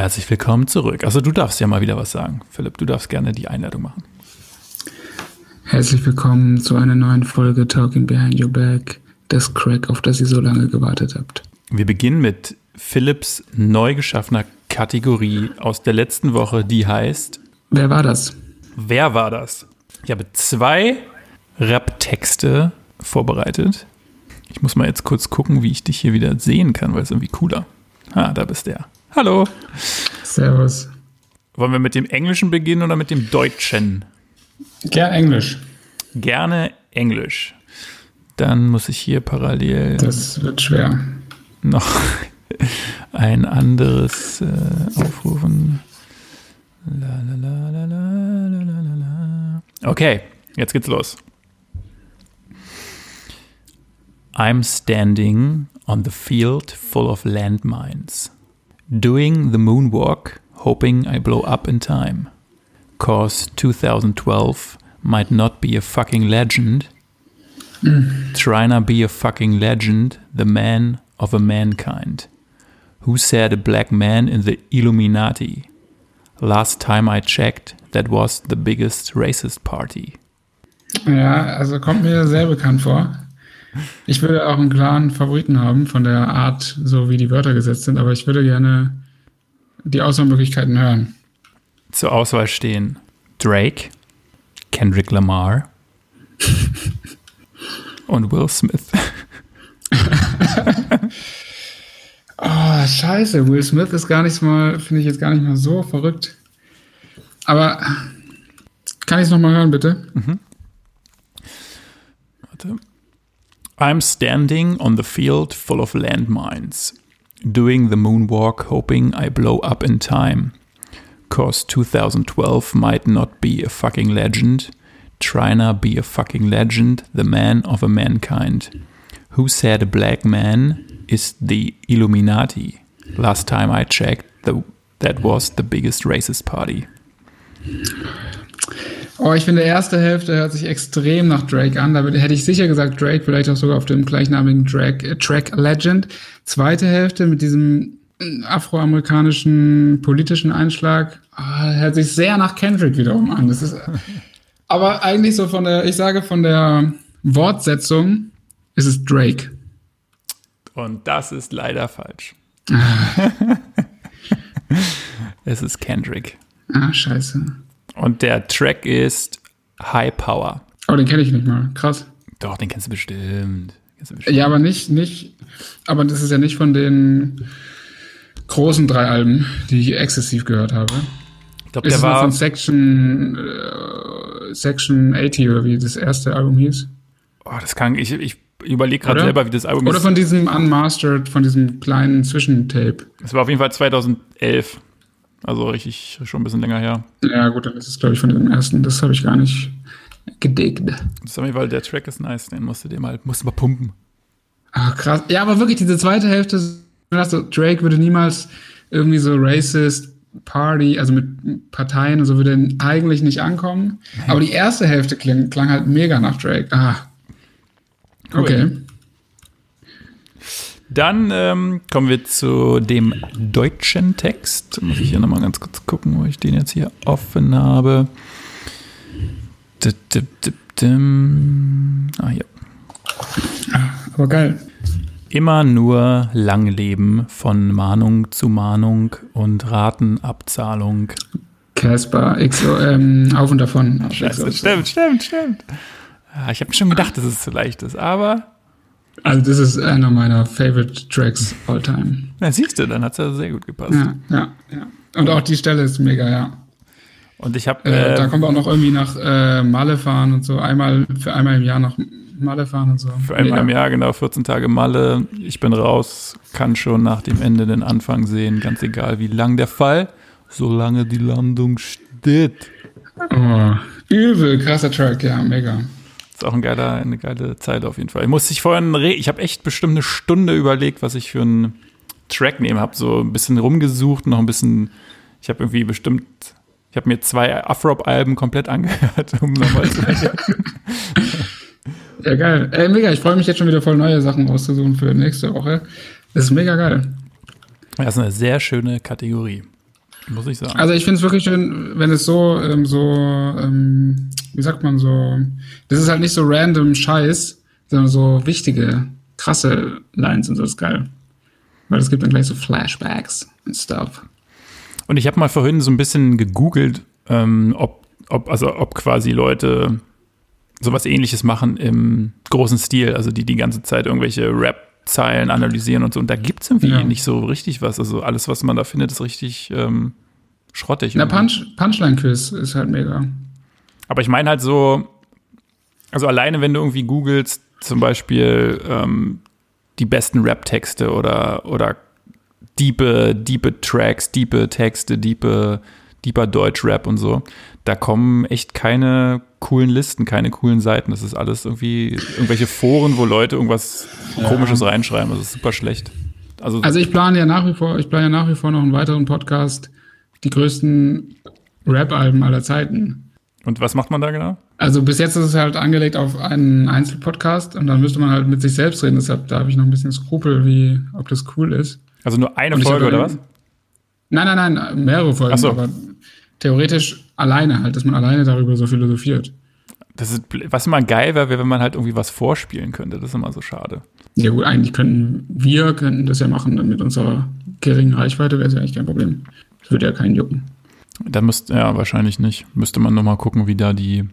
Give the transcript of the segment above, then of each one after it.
Herzlich willkommen zurück. Also du darfst ja mal wieder was sagen. Philipp, du darfst gerne die Einleitung machen. Herzlich willkommen zu einer neuen Folge Talking Behind Your Back, das Crack, auf das ihr so lange gewartet habt. Wir beginnen mit Philipps neu geschaffener Kategorie aus der letzten Woche, die heißt Wer war das? Wer war das? Ich habe zwei Rap-Texte vorbereitet. Ich muss mal jetzt kurz gucken, wie ich dich hier wieder sehen kann, weil es irgendwie cooler. Ah, da bist der. Hallo. Servus. Wollen wir mit dem Englischen beginnen oder mit dem Deutschen? Gerne Englisch. Gerne Englisch. Dann muss ich hier parallel. Das wird schwer. Noch ein anderes äh, aufrufen. Okay, jetzt geht's los. I'm standing on the field full of landmines. Doing the moonwalk, hoping I blow up in time. Cause 2012 might not be a fucking legend. Mm. Trying to be a fucking legend, the man of a mankind. Who said a black man in the Illuminati? Last time I checked, that was the biggest racist party. Ja, also kommt mir sehr bekannt vor. Ich würde auch einen klaren Favoriten haben von der Art, so wie die Wörter gesetzt sind, aber ich würde gerne die Auswahlmöglichkeiten hören. Zur Auswahl stehen Drake, Kendrick Lamar und Will Smith. Oh, scheiße. Will Smith ist gar nicht mal, finde ich jetzt gar nicht mal so verrückt. Aber kann ich es nochmal hören, bitte? Warte. I'm standing on the field full of landmines, doing the moonwalk, hoping I blow up in time. Cause 2012 might not be a fucking legend. Tryna be a fucking legend, the man of a mankind. Who said a black man is the Illuminati? Last time I checked, the, that was the biggest racist party. Oh, ich finde, erste Hälfte hört sich extrem nach Drake an. Da hätte ich sicher gesagt Drake, vielleicht auch sogar auf dem gleichnamigen Track, äh, Track Legend. Zweite Hälfte mit diesem äh, afroamerikanischen politischen Einschlag ah, hört sich sehr nach Kendrick wiederum an. Das ist, aber eigentlich so von der, ich sage von der Wortsetzung ist es Drake. Und das ist leider falsch. es ist Kendrick. Ah, scheiße. Und der Track ist High Power. Oh, den kenne ich nicht mal. Krass. Doch, den kennst du bestimmt. Kennst du bestimmt. Ja, aber nicht, nicht, aber das ist ja nicht von den großen drei Alben, die ich exzessiv gehört habe. Ich glaube, der es war. von Section, äh, Section 80 oder wie das erste Album hieß? Oh, das kann. Ich, ich überlege gerade selber, wie das Album Oder ist. von diesem Unmastered, von diesem kleinen Zwischentape. Es war auf jeden Fall 2011. Also richtig, schon ein bisschen länger her. Ja, gut, dann ist es, glaube ich, von dem ersten. Das habe ich gar nicht gedickt. Das ist Fall, der Track ist nice. Den musst du dir mal, musst du mal pumpen. Ah, krass. Ja, aber wirklich, diese zweite Hälfte, so, Drake würde niemals irgendwie so racist Party, also mit Parteien und so würde er eigentlich nicht ankommen. Aber die erste Hälfte klang, klang halt mega nach Drake. Ah. Cool. Okay. Dann ähm, kommen wir zu dem deutschen Text. Muss ich hier nochmal ganz kurz gucken, wo ich den jetzt hier offen habe. Ah, hier. Aber geil. Immer nur lang leben von Mahnung zu Mahnung und Ratenabzahlung. Casper, XO, ähm, auf und davon. Scheiße, stimmt, stimmt, stimmt. Ja, ich habe schon gedacht, dass es zu leicht ist, aber Also, das ist einer meiner favorite Tracks all time. na, siehst du, dann hat es ja sehr gut gepasst. Ja, ja, ja. Und auch die Stelle ist mega, ja. Und ich habe Äh, da äh, kommen wir auch noch irgendwie nach äh, Malle fahren und so. Einmal für einmal im Jahr nach Malle fahren und so. für einmal im Mega. Jahr genau 14 Tage Malle. Ich bin raus, kann schon nach dem Ende den Anfang sehen, ganz egal wie lang der Fall, solange die Landung steht. Oh, übel, krasser Track, ja, mega. Ist auch ein geiler, eine geile Zeit auf jeden Fall. Ich musste ich vorhin, ich habe echt bestimmt eine Stunde überlegt, was ich für einen Track nehmen habe. So ein bisschen rumgesucht, noch ein bisschen. Ich habe irgendwie bestimmt, ich habe mir zwei Afrop-Alben komplett angehört, um nochmal zu Ja, geil. Ey, mega, ich freue mich jetzt schon wieder voll neue Sachen rauszusuchen für nächste Woche. Das ist mega geil. Das ist eine sehr schöne Kategorie. Muss ich sagen. Also ich finde es wirklich schön, wenn es so, ähm, so, ähm, wie sagt man so, das ist halt nicht so random Scheiß, sondern so wichtige, krasse Lines und so ist geil. Weil es gibt dann gleich so Flashbacks und Stuff. Und ich habe mal vorhin so ein bisschen gegoogelt, ähm, ob, ob, also ob quasi Leute sowas ähnliches machen im großen Stil, also die die ganze Zeit irgendwelche Rap-Zeilen analysieren und so. Und da gibt es irgendwie Ja. nicht so richtig was. Also alles, was man da findet, ist richtig ähm, schrottig. Irgendwie. Punch, Punchline-Quiz ist halt mega. Aber ich meine halt so, also alleine wenn du irgendwie googelst, zum Beispiel ähm, die besten Rap-Texte oder, oder diepe, diepe Tracks, diepe Texte, diepe, deeper Deutsch-Rap und so, da kommen echt keine coolen Listen, keine coolen Seiten. Das ist alles irgendwie irgendwelche Foren, wo Leute irgendwas Komisches reinschreiben. Das ist super schlecht. Also, Also ich plane ja nach wie vor, ich plane ja nach wie vor noch einen weiteren Podcast, die größten Rap-Alben aller Zeiten. und was macht man da genau? Also bis jetzt ist es halt angelegt auf einen Einzelpodcast und dann müsste man halt mit sich selbst reden. Deshalb da habe ich noch ein bisschen Skrupel, wie ob das cool ist. Also nur eine Folge oder was? Nein, nein, nein, mehrere Folgen, Ach so. aber theoretisch alleine halt, dass man alleine darüber so philosophiert. Das ist, was immer geil wäre, wenn man halt irgendwie was vorspielen könnte. Das ist immer so schade. Ja gut, eigentlich könnten wir könnten das ja machen dann mit unserer geringen Reichweite wäre es ja eigentlich kein Problem. Das würde ja keinen jucken. Da müsste, ja, wahrscheinlich nicht. Müsste man nochmal gucken, wie da die.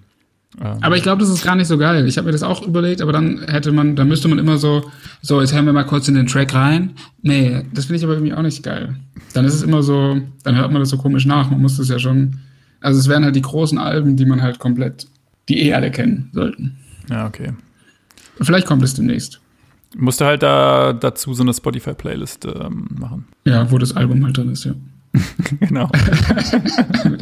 Ähm, Aber ich glaube, das ist gar nicht so geil. Ich habe mir das auch überlegt, aber dann hätte man, dann müsste man immer so, so, jetzt hören wir mal kurz in den Track rein. Nee, das finde ich aber irgendwie auch nicht geil. Dann ist es immer so, dann hört man das so komisch nach. Man muss das ja schon, also es wären halt die großen Alben, die man halt komplett, die eh alle kennen sollten. ja, okay. Vielleicht kommt es demnächst. Musste halt da dazu so eine Spotify-Playlist ähm, machen. Ja, wo das Album halt drin ist, ja. genau.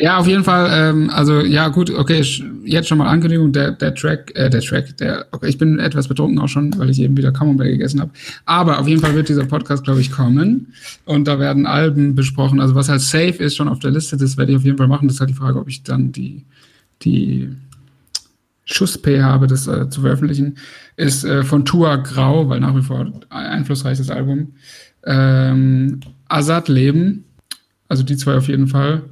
Ja, auf jeden Fall, ähm, also ja, gut, okay, jetzt schon mal Ankündigung, der, der Track, äh, der Track, der, okay, ich bin etwas betrunken auch schon, weil ich eben wieder Camembert gegessen habe. Aber auf jeden Fall wird dieser Podcast, glaube ich, kommen. Und da werden Alben besprochen. Also was halt safe ist schon auf der Liste, das werde ich auf jeden Fall machen. Das ist halt die Frage, ob ich dann die, die Schuss-P habe, das äh, zu veröffentlichen, ist äh, von Tua Grau, weil nach wie vor ein einflussreiches Album. Ähm, Azad Leben, also die zwei auf jeden Fall.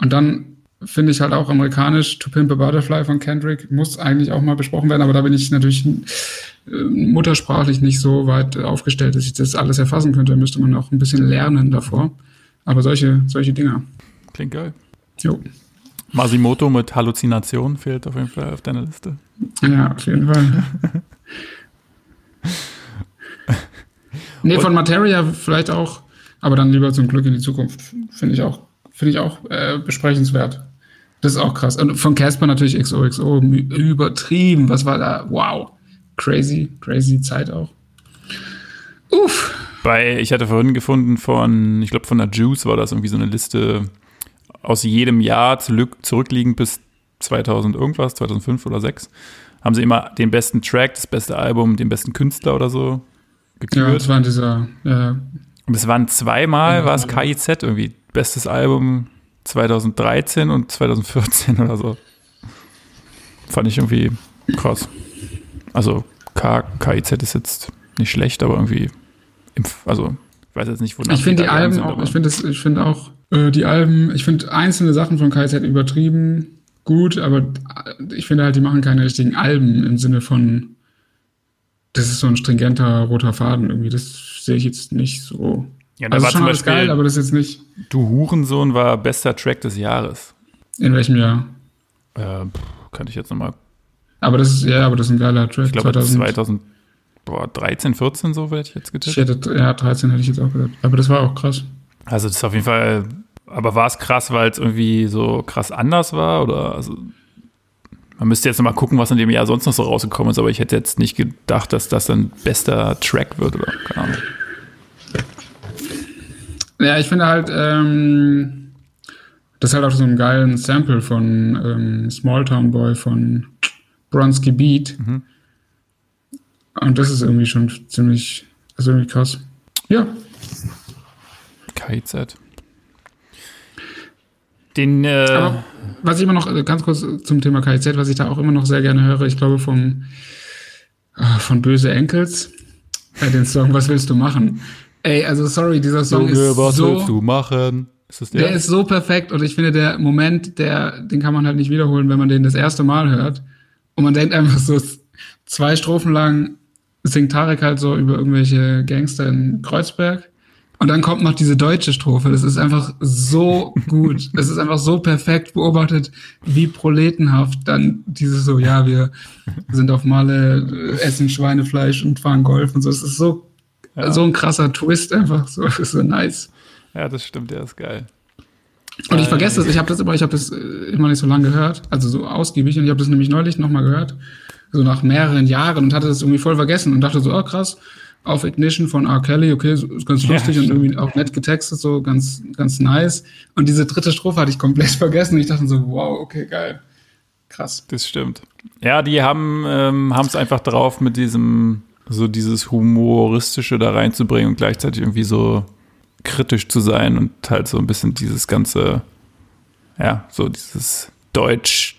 Und dann finde ich halt auch amerikanisch To Pimp a Butterfly von Kendrick muss eigentlich auch mal besprochen werden, aber da bin ich natürlich äh, muttersprachlich nicht so weit aufgestellt, dass ich das alles erfassen könnte. Da müsste man auch ein bisschen lernen davor. Aber solche, solche Dinger. Klingt geil. Jo. Masimoto mit Halluzination fehlt auf jeden Fall auf deiner Liste. Ja, auf jeden Fall. nee, von Materia vielleicht auch, aber dann lieber zum Glück in die Zukunft. Finde ich auch, finde ich auch äh, besprechenswert. Das ist auch krass. Und von Casper natürlich XOXO, übertrieben. Was war da? Wow. Crazy, crazy Zeit auch. Uff. Bei, ich hatte vorhin gefunden von, ich glaube von der Juice war das irgendwie so eine Liste aus jedem Jahr zurück, zurückliegend bis 2000 irgendwas, 2005 oder 6, haben sie immer den besten Track, das beste Album, den besten Künstler oder so Ja, gekürt. das war in dieser, ja, Und es waren zweimal, Ja, war es ja. KIZ irgendwie, bestes Album 2013 und 2014 oder so. Fand ich irgendwie krass. Also K, KIZ ist jetzt nicht schlecht, aber irgendwie, im, also ich weiß jetzt nicht, wonach Ich finde die Alben sind, auch, ich finde finde auch äh, die Alben, ich finde einzelne Sachen von KZ übertrieben gut, aber äh, ich finde halt, die machen keine richtigen Alben im Sinne von, das ist so ein stringenter roter Faden irgendwie. Das sehe ich jetzt nicht so. Ja, da also war schon zum alles Beispiel geil, aber das ist jetzt nicht Du Hurensohn war bester Track des Jahres. in welchem Jahr. Äh, pff, kann ich jetzt nochmal, Aber das ist, ja, aber das ist ein geiler Track. ich glaube 2013, 14 so werde ich jetzt ich getippt. hätte, ja, 13 hätte ich jetzt auch gesagt. Aber das war auch krass. Also das ist auf jeden Fall, aber war es krass, weil es irgendwie so krass anders war oder also man müsste jetzt noch mal gucken, was in dem Jahr sonst noch so rausgekommen ist, aber ich hätte jetzt nicht gedacht, dass das ein bester Track wird oder keine Ahnung. Ja, ich finde halt, ähm, das ist halt auch so ein geilen Sample von ähm, Small Town Boy von Bronski Beat. Mhm. Und das ist irgendwie schon ziemlich, ist irgendwie krass. Ja, KIZ. Den, äh, aber was ich immer noch, äh, ganz kurz zum Thema KIZ, was ich da auch immer noch sehr gerne höre, ich glaube vom, äh, von Böse Enkels, äh, den Song Was willst du machen? Ey, also sorry, dieser Song Junge, ist was so, willst du machen? Ist das der? der ist so perfekt und ich finde, der Moment, der, den kann man halt nicht wiederholen, wenn man den das erste Mal hört. Und man denkt einfach so, zwei Strophen lang singt Tarek halt so über irgendwelche Gangster in Kreuzberg. Und dann kommt noch diese deutsche Strophe. Das ist einfach so gut. Es ist einfach so perfekt beobachtet, wie proletenhaft dann dieses so, ja, wir sind auf Male, äh, essen Schweinefleisch und fahren Golf und so. Es ist so, Ja. so ein krasser Twist einfach. So, so nice. ja, das stimmt, der ist geil. Und ich vergesse das, ich habe das immer, ich habe das äh, immer nicht so lange gehört, also so ausgiebig und ich habe das nämlich neulich nochmal gehört, so nach mehreren Jahren und hatte das irgendwie voll vergessen und dachte so, oh krass, auf Ignition von R. Kelly, okay, ist ganz Ja, lustig und stimmt. irgendwie auch nett getextet, so ganz, ganz nice. Und diese dritte Strophe hatte ich komplett vergessen und ich dachte so, wow, okay, geil. Krass. Das stimmt. Ja, die haben ähm, es einfach drauf, mit diesem, so dieses Humoristische da reinzubringen und gleichzeitig irgendwie so kritisch zu sein und halt so ein bisschen dieses ganze, ja, so dieses Deutsch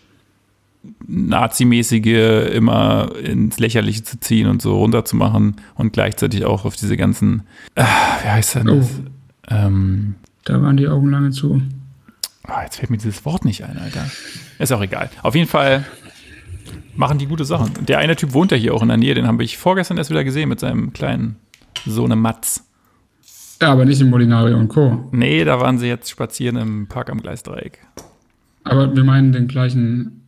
Nazimäßige immer ins Lächerliche zu ziehen und so runterzumachen und gleichzeitig auch auf diese ganzen, ah, wie heißt denn das? Oh. Ähm, Da waren die Augen lange zu. Ah, jetzt fällt mir dieses Wort nicht ein, Alter. Ist auch egal. Auf jeden Fall machen die gute Sachen. Der eine Typ wohnt ja hier auch in der Nähe, den habe ich vorgestern erst wieder gesehen mit seinem kleinen Sohne Matz. Ja, aber nicht im Molinari und Co. Nee, da waren sie jetzt spazieren im Park am Gleisdreieck. Aber wir meinen den gleichen.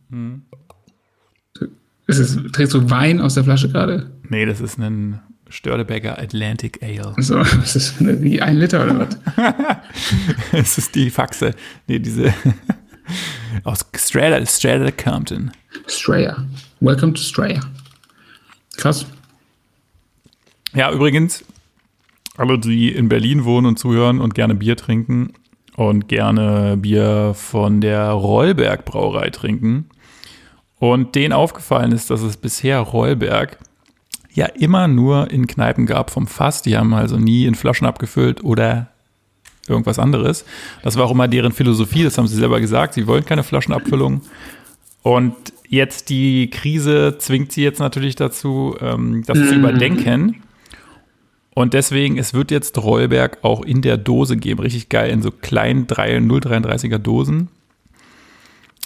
Ist es, trägst du Wein aus der Flasche gerade? Nee, das ist ein Störtebecker Atlantic Ale. So, was ist das, wie ein Liter oder was? Es ist die Faxe. Nee, diese aus Strata, Strata Compton. Straya. Welcome to Straya. Krass. Ja, übrigens, alle, die in Berlin wohnen und zuhören und gerne Bier trinken und gerne Bier von der Rollberg Brauerei trinken und denen aufgefallen ist, dass es bisher Rollberg ja immer nur in Kneipen gab vom Fass. Die haben also nie in Flaschen abgefüllt oder irgendwas anderes. Das war auch immer deren Philosophie, das haben sie selber gesagt. Sie wollen keine Flaschenabfüllung. Und jetzt die Krise zwingt sie jetzt natürlich dazu, ähm, das zu überdenken. Und deswegen, es wird jetzt Rollberg auch in der Dose geben. Richtig geil, in so kleinen 3, 0,33er Dosen.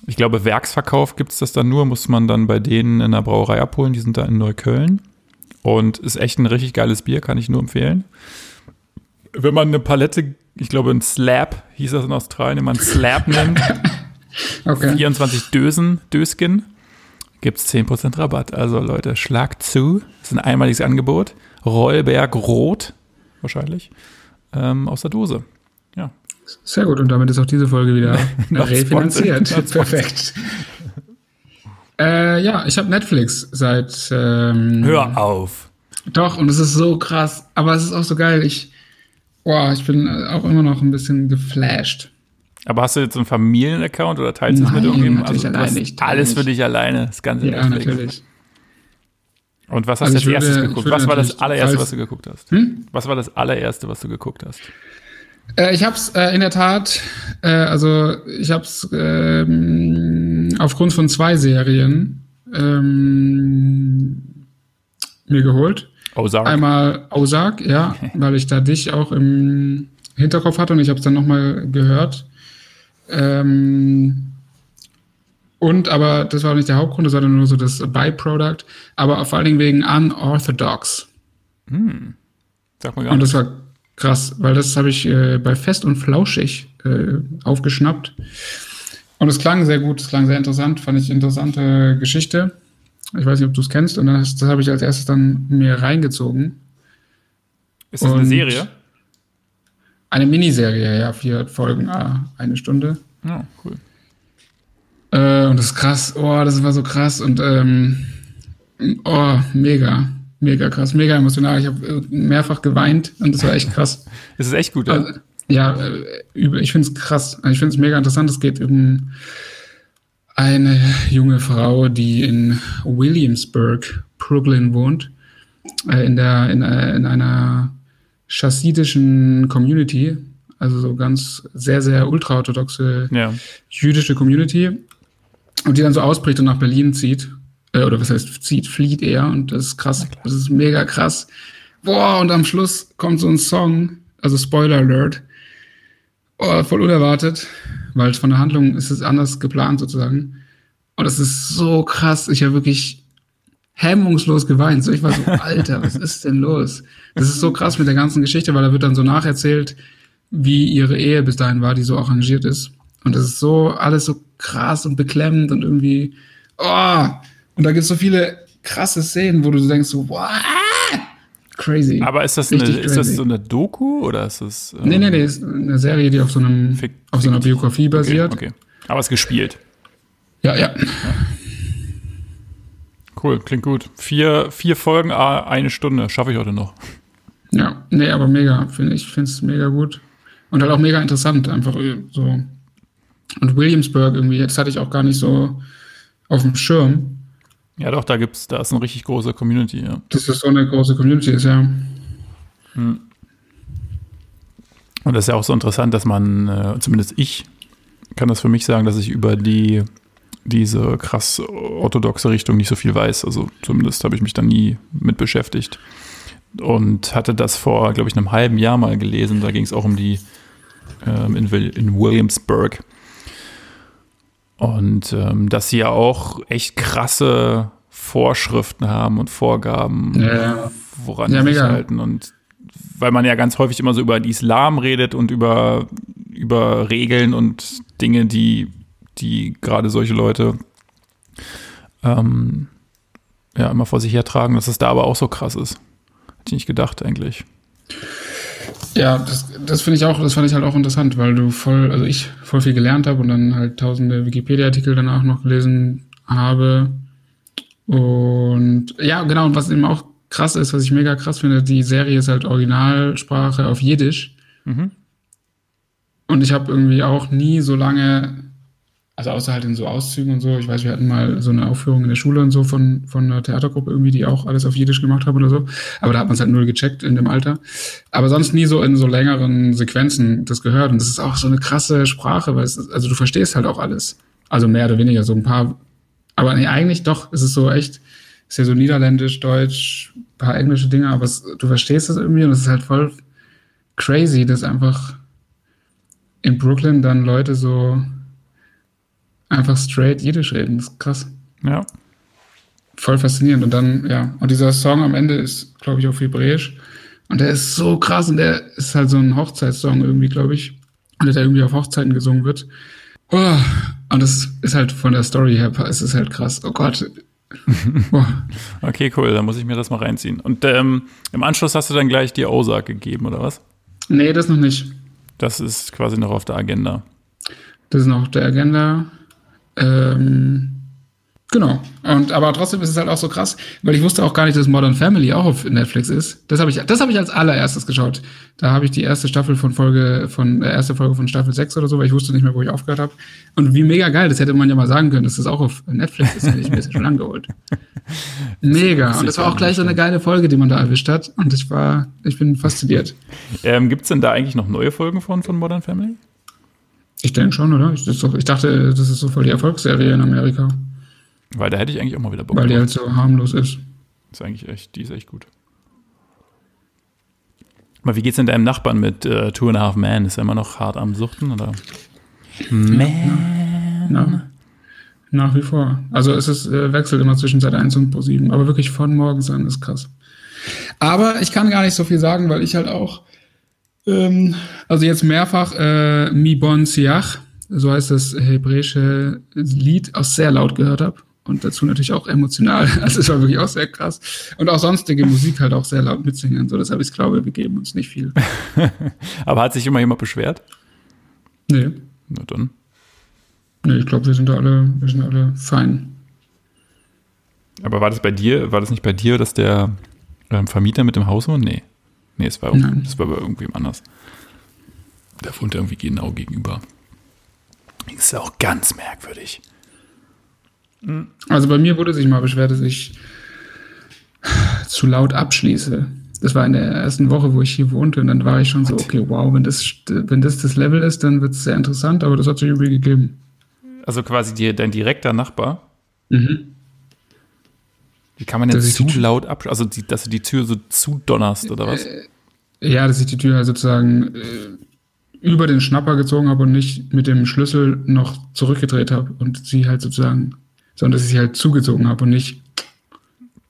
Ich glaube, Werksverkauf gibt es das dann nur, muss man dann bei denen in der Brauerei abholen. Die sind da in Neukölln. Und ist echt ein richtig geiles Bier, kann ich nur empfehlen. Wenn man eine Palette, ich glaube, ein Slab, hieß das in Australien, wenn man Slab nimmt, Okay. 24 Dösen, Dösken, gibt es 10% Rabatt. Also Leute, schlag zu. Das ist ein einmaliges Angebot. Rollberg Rot, wahrscheinlich, ähm, aus der Dose. Ja. Sehr gut. Und damit ist auch diese Folge wieder refinanziert. Perfekt. Äh, ja, ich habe Netflix seit. Ähm, Hör auf. Doch, und es ist so krass. Aber es ist auch so geil. Ich, boah, ich bin äh, auch immer noch ein bisschen geflasht. Aber hast du jetzt einen Familienaccount oder teilst du es mit irgendjemandem? natürlich du alleine, ich alles nicht. für dich alleine, das ganze Ja, Netflix. natürlich. Und was hast Also du ich als erstes würde- geguckt? Was war das allererste, falls- was du geguckt hast? Hm? Was war das allererste, was du geguckt hast? Äh, ich habe es äh, in der Tat, äh, also ich habe es ähm, aufgrund von zwei Serien ähm, mir geholt. Ozark. Einmal Ozark, ja, weil ich da dich auch im Hinterkopf hatte und ich habe es dann nochmal gehört. Ähm, und aber das war nicht der Hauptgrund, das war dann nur so das Byproduct, aber vor allen Dingen wegen Unorthodox. Sag mal gar Und das war krass, weil das habe ich äh, bei Fest und Flauschig äh, aufgeschnappt. Und es klang sehr gut, es klang sehr interessant, fand ich interessante Geschichte. Ich weiß nicht, ob du es kennst, und das, das habe ich als erstes dann mir reingezogen. Ist das eine und- Serie? Eine Miniserie, ja, vier Folgen, ah, eine Stunde. Ja, cool. Äh, und das ist krass, oh, das war so krass und ähm, oh, mega, mega krass, mega emotional. Ich habe mehrfach geweint und das war echt krass. Ist es echt gut, ja? Also, ja, äh, ich finde es krass. Also Ich finde es mega interessant. Es geht um eine junge Frau, die in Williamsburg, Brooklyn wohnt, äh, in, der, in, äh, in einer chassidischen Community, also so ganz sehr, sehr ultraorthodoxe ja. jüdische Community und die dann so ausbricht und nach Berlin zieht. Äh, oder was heißt zieht, flieht eher und das ist krass. Das ist mega krass. Boah, und am Schluss kommt so ein Song, also Spoiler Alert. Oh, voll unerwartet, weil von der Handlung ist es anders geplant sozusagen. Und das ist so krass. Ich habe wirklich hemmungslos geweint. So, ich war so, Alter, was ist denn los? Das ist so krass mit der ganzen Geschichte, weil da wird dann so nacherzählt, wie ihre Ehe bis dahin war, die so arrangiert ist. Und das ist so alles so krass und beklemmend und irgendwie, oh, und da gibt es so viele krasse Szenen, wo du denkst so, wow, crazy. Aber ist das, eine, ist das so eine Doku oder ist das? Ähm, nee, nee, nee, ist eine Serie, die auf so einem, Fik auf so einer Biografie basiert. Okay, okay. Aber es ist gespielt. Ja, ja, ja. Cool, klingt gut. Vier, vier Folgen, eine Stunde, schaffe ich heute noch. Ja, nee, aber mega, finde ich, finde es mega gut. Und halt auch mega interessant, einfach so. Und Williamsburg irgendwie, jetzt hatte ich auch gar nicht so auf dem Schirm. Ja, doch, da gibt's, da ist eine richtig große Community, ja. Dass das so eine große Community ist, ja. Hm. Und das ist ja auch so interessant, dass man, äh, zumindest ich kann das für mich sagen, dass ich über die diese krass orthodoxe Richtung nicht so viel weiß. Also zumindest habe ich mich da nie mit beschäftigt. Und hatte das vor, glaube ich, einem halben Jahr mal gelesen. Da ging es auch um die ähm, in, in Williamsburg und ähm, dass sie ja auch echt krasse Vorschriften haben und Vorgaben, ja. woran ja, sie sich halten. Und weil man ja ganz häufig immer so über den Islam redet und über, über Regeln und Dinge, die, die gerade solche Leute ähm, ja immer vor sich hertragen, dass es da aber auch so krass ist. Hätte ich nicht gedacht eigentlich. Ja, das, das finde ich auch, das fand ich halt auch interessant, weil du voll, also ich voll viel gelernt habe und dann halt tausende Wikipedia-Artikel danach noch gelesen habe. Und ja, genau, und was eben auch krass ist, was ich mega krass finde, die Serie ist halt Originalsprache auf Jiddisch. Mhm. Und ich habe irgendwie auch nie so lange also außer halt in so Auszügen und so. Ich weiß, wir hatten mal so eine Aufführung in der Schule und so von, von einer Theatergruppe irgendwie, die auch alles auf Jiddisch gemacht haben oder so. Aber da hat man es halt null gecheckt in dem Alter. Aber sonst nie so in so längeren Sequenzen das gehört. Und das ist auch so eine krasse Sprache, weil es, also du verstehst halt auch alles. Also mehr oder weniger so ein paar. Aber nee, eigentlich doch, es ist so echt, ist ja so niederländisch, deutsch, paar englische Dinge, aber es, du verstehst das irgendwie und es ist halt voll crazy, dass einfach in Brooklyn dann Leute so einfach straight Jiddisch reden. Das ist krass. Ja. Voll faszinierend. Und dann, ja, und dieser Song am Ende ist, glaube ich, auf Hebräisch. Und der ist so krass und der ist halt so ein Hochzeitssong irgendwie, glaube ich. Und der irgendwie auf Hochzeiten gesungen wird. Oh, und das ist halt von der Story her, es ist halt krass. Oh Gott. Oh. okay, cool, dann muss ich mir das mal reinziehen. Und ähm, im Anschluss hast du dann gleich die Ozark gegeben, oder was? Nee, das noch nicht. Das ist quasi noch auf der Agenda. Das ist noch auf der Agenda. Ähm, genau. Und aber trotzdem ist es halt auch so krass, weil ich wusste auch gar nicht, dass Modern Family auch auf Netflix ist. Das habe ich, das habe ich als allererstes geschaut. Da habe ich die erste Staffel von Folge von äh, erste Folge von Staffel 6 oder so, weil ich wusste nicht mehr, wo ich aufgehört habe. Und wie mega geil, das hätte man ja mal sagen können, dass das auch auf Netflix ist, hätte ich mir das schon angeholt. Mega. Und das war auch gleich so eine geile Folge, die man da erwischt hat. Und ich war, ich bin fasziniert. Ähm, Gibt es denn da eigentlich noch neue Folgen von, von Modern Family? Ich denke schon, oder? Ich, doch, ich, dachte, das ist so voll die Erfolgsserie in Amerika. Weil da hätte ich eigentlich auch mal wieder Bock Weil die halt so harmlos ist. Ist eigentlich echt, die ist echt gut. Aber wie geht's denn deinem Nachbarn mit äh, Two and a Half Man? Ist er immer noch hart am Suchten, oder? Man. Ja, nach wie vor. Also es ist, äh, wechselt immer zwischen Sat 1 und Pro 7, aber wirklich von morgens an ist krass. Aber ich kann gar nicht so viel sagen, weil ich halt auch ähm, also jetzt mehrfach äh, Mi Bon Siach, so heißt das hebräische Lied, auch sehr laut gehört habe. Und dazu natürlich auch emotional. Also es war wirklich auch sehr krass. Und auch sonstige Musik halt auch sehr laut mitsingen. So, das habe ich, glaube wir geben uns nicht viel. Aber hat sich immer jemand beschwert? Nee. Na dann. Nee, ich glaube, wir sind da alle, wir sind alle fein. Aber war das bei dir, war das nicht bei dir, dass der ähm, Vermieter mit dem Haus war? Nee. Nee, es war, Nein. das war bei irgendwem anders. Der wohnt irgendwie genau gegenüber. Das ist auch ganz merkwürdig. Also bei mir wurde sich mal beschwert, dass ich zu laut abschließe. Das war in der ersten Woche, wo ich hier wohnte. Und dann war ich schon so, okay, wow, wenn das, wenn das das Level ist, dann wird es sehr interessant. Aber das hat sich irgendwie gegeben. Also quasi die, dein direkter Nachbar? Mhm. Wie kann man denn zu laut ab, also die, dass du die Tür so zudonnerst oder was? Ja, dass ich die Tür halt sozusagen äh, über den Schnapper gezogen habe und nicht mit dem Schlüssel noch zurückgedreht habe und sie halt sozusagen, sondern dass ich sie halt zugezogen habe und nicht,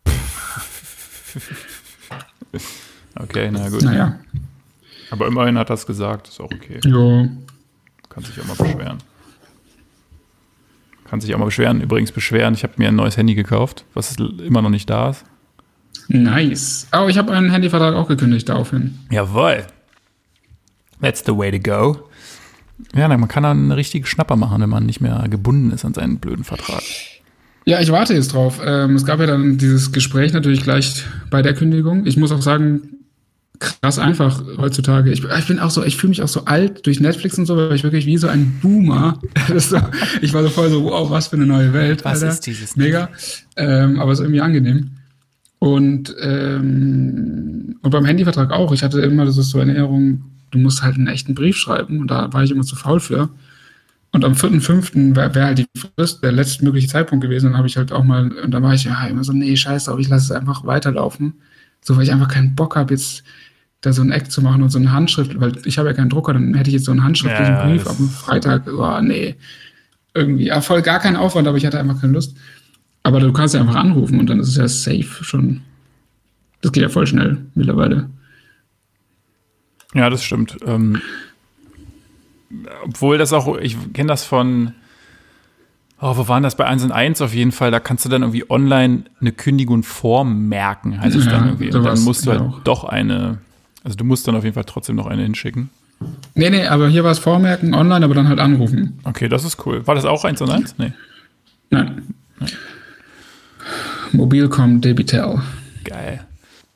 Okay, na gut. naja, Aber immerhin hat er es gesagt, ist auch okay. jo, Kann sich auch mal beschweren. Kann sich auch mal beschweren. Übrigens beschweren, ich habe mir ein neues Handy gekauft, was immer noch nicht da ist. nice. Aber ich habe einen Handyvertrag auch gekündigt daraufhin. Jawohl. That's the way to go. Ja, man kann dann einen richtigen Schnapper machen, wenn man nicht mehr gebunden ist an seinen blöden Vertrag. Ja, ich warte jetzt drauf. Ähm, es gab ja dann dieses Gespräch natürlich gleich bei der Kündigung. Ich muss auch sagen, krass einfach heutzutage. Ich, ich bin auch so, ich fühle mich auch so alt durch Netflix und so, weil ich wirklich wie so ein Boomer. Ich war so voll so, wow, was für eine neue Welt. Was Alter. ist dieses Mega. Ähm, aber ist irgendwie angenehm. Und, ähm, und beim Handyvertrag auch. Ich hatte immer, das ist so eine Erinnerung, du musst halt einen echten Brief schreiben und da war ich immer zu faul für. Und am 4.5. wäre wär halt die Frist, der letztmögliche Zeitpunkt gewesen. Dann habe ich halt auch mal, und dann war ich ja immer so, nee, scheiße, aber ich lasse es einfach weiterlaufen. So, weil ich einfach keinen Bock habe, jetzt da so ein Eck zu machen und so eine Handschrift, weil ich habe ja keinen Drucker, dann hätte ich jetzt so einen handschriftlichen Ja, Brief am Freitag. Oh, nee. Irgendwie, ja, voll gar keinen Aufwand, aber ich hatte einfach keine Lust. Aber du kannst ja einfach anrufen und dann ist es ja safe schon. Das geht ja voll schnell mittlerweile. Ja, das stimmt. Ähm, obwohl das auch, ich kenne das von, oh, wo waren das? Bei 1 und 1 auf jeden Fall, da kannst du dann irgendwie online eine Kündigung vormerken, heißt es Ja, dann irgendwie. Und dann musst du halt auch. doch eine, also du musst dann auf jeden Fall trotzdem noch eine hinschicken. Nee, nee, aber hier war es Vormerken online, aber dann halt anrufen. Okay, das ist cool. War das auch 1 und 1? Nee. Nein. Mobilcom Debitel. Geil.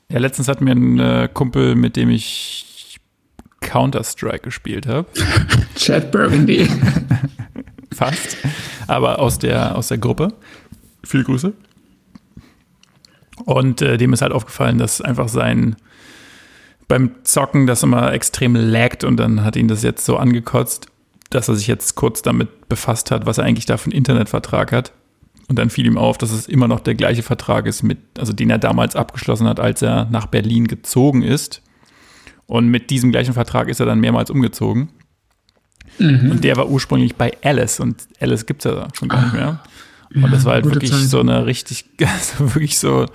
Ja, letztens hat mir ein äh, Kumpel, mit dem ich Counter-Strike gespielt habe, Chad Burgundy. fast, aber aus der, aus der Gruppe. Viele Grüße. Und äh, dem ist halt aufgefallen, dass einfach sein beim Zocken das immer extrem laggt und dann hat ihn das jetzt so angekotzt, dass er sich jetzt kurz damit befasst hat, was er eigentlich da für einen Internetvertrag hat. Und dann fiel ihm auf, dass es immer noch der gleiche Vertrag ist, mit, also den er damals abgeschlossen hat, als er nach Berlin gezogen ist. Und mit diesem gleichen Vertrag ist er dann mehrmals umgezogen. Und der war ursprünglich bei Alice und Alice gibt es ja schon gar nicht mehr. Und das war halt wirklich Zeit. so eine richtig, so wirklich so,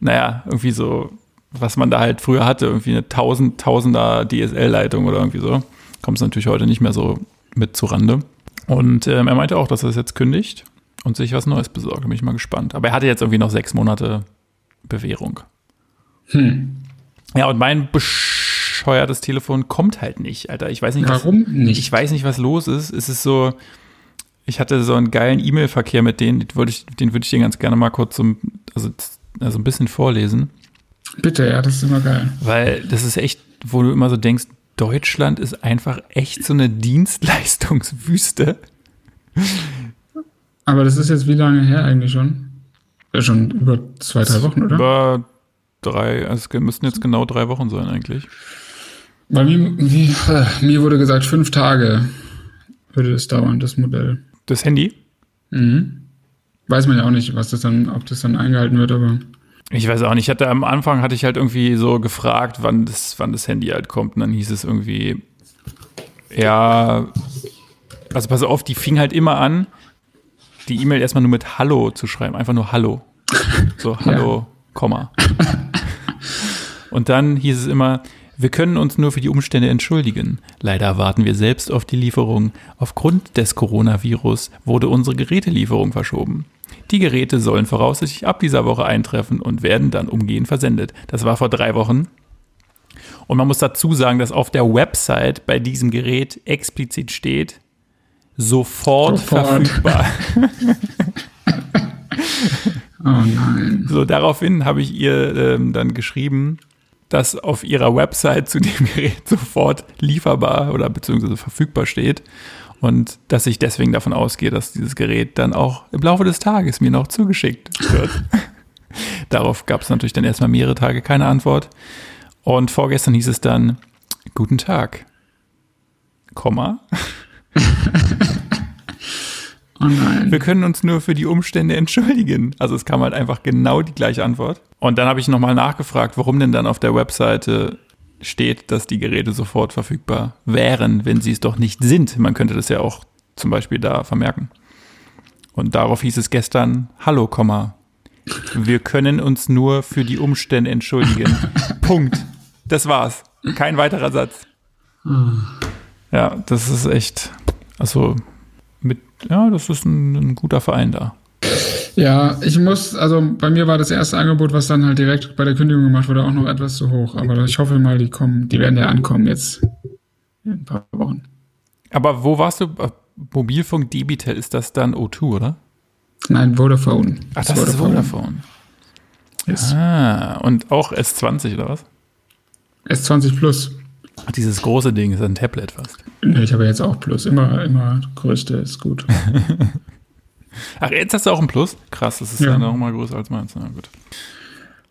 naja, irgendwie so, was man da halt früher hatte, irgendwie eine 1000, Tausender DSL-Leitung oder irgendwie so. Kommst natürlich heute nicht mehr so mit zurande. Und ähm, er meinte auch, dass er es jetzt kündigt und sich was Neues besorgt. Bin ich mal gespannt. Aber er hatte jetzt irgendwie noch sechs Monate Bewährung. Hm. Ja, und mein bescheuertes Telefon kommt halt nicht, Alter. Ich weiß nicht, was, Warum nicht? ich weiß nicht, was los ist. Es ist so, ich hatte so einen geilen E-Mail-Verkehr mit denen, den würde ich, den würde ich dir ganz gerne mal kurz so, also, also ein bisschen vorlesen. Bitte, ja, das ist immer geil. Weil das ist echt, wo du immer so denkst, Deutschland ist einfach echt so eine Dienstleistungswüste. Aber das ist jetzt wie lange her eigentlich schon? Ja, schon über zwei, drei Wochen, oder? Über drei, also es müssten jetzt genau drei Wochen sein eigentlich. Bei mir, wie, mir wurde gesagt, fünf Tage würde es dauern, das Modell. Das Handy? Mhm. Weiß man ja auch nicht, was das dann, ob das dann eingehalten wird, aber Ich weiß auch nicht. Ich hatte am Anfang hatte ich halt irgendwie so gefragt, wann das, wann das Handy halt kommt. Und dann hieß es irgendwie, ja, also pass auf, die fing halt immer an, die E-Mail erstmal nur mit Hallo zu schreiben. Einfach nur Hallo. So, Hallo, Komma. Und dann hieß es immer, wir können uns nur für die Umstände entschuldigen. Leider warten wir selbst auf die Lieferung. Aufgrund des Coronavirus wurde unsere Gerätelieferung verschoben. Die Geräte sollen voraussichtlich ab dieser Woche eintreffen und werden dann umgehend versendet. Das war vor drei Wochen. Und man muss dazu sagen, dass auf der Website bei diesem Gerät explizit steht, sofort, Sofort. verfügbar. oh nein. So, daraufhin habe ich ihr ähm, dann geschrieben, dass auf ihrer Website zu dem Gerät sofort lieferbar oder beziehungsweise verfügbar steht und dass ich deswegen davon ausgehe, dass dieses Gerät dann auch im Laufe des Tages mir noch zugeschickt wird. Darauf gab es natürlich dann erstmal mehrere Tage keine Antwort. Und vorgestern hieß es dann, guten Tag, Komma. Oh nein. Wir können uns nur für die Umstände entschuldigen. Also es kam halt einfach genau die gleiche Antwort. Und dann habe ich nochmal nachgefragt, warum denn dann auf der Webseite steht, dass die Geräte sofort verfügbar wären, wenn sie es doch nicht sind. Man könnte das ja auch zum Beispiel da vermerken. Und darauf hieß es gestern, hallo, Komma. Wir können uns nur für die Umstände entschuldigen. Punkt. Das war's. Kein weiterer Satz. Ja, das ist echt, also mit, ja, das ist ein, ein guter Verein da. Ja, ich muss, also bei mir war das erste Angebot, was dann halt direkt bei der Kündigung gemacht wurde, auch noch etwas zu hoch. Aber ich hoffe mal, die kommen, die werden ja ankommen jetzt in ein paar Wochen. Aber wo warst du? Mobilfunk Debitel, ist das dann O2, oder? Nein, Vodafone. Ach, das ist Vodafone. Yes. Ah, und auch S20 oder was? S20 Plus. Ach, dieses große Ding ist ein Tablet fast. Nee, ich habe jetzt auch Plus. Immer, immer größte ist gut. Ach, jetzt hast du auch ein Plus? Krass, das ist ja, Ja. noch mal größer als meins. Na gut.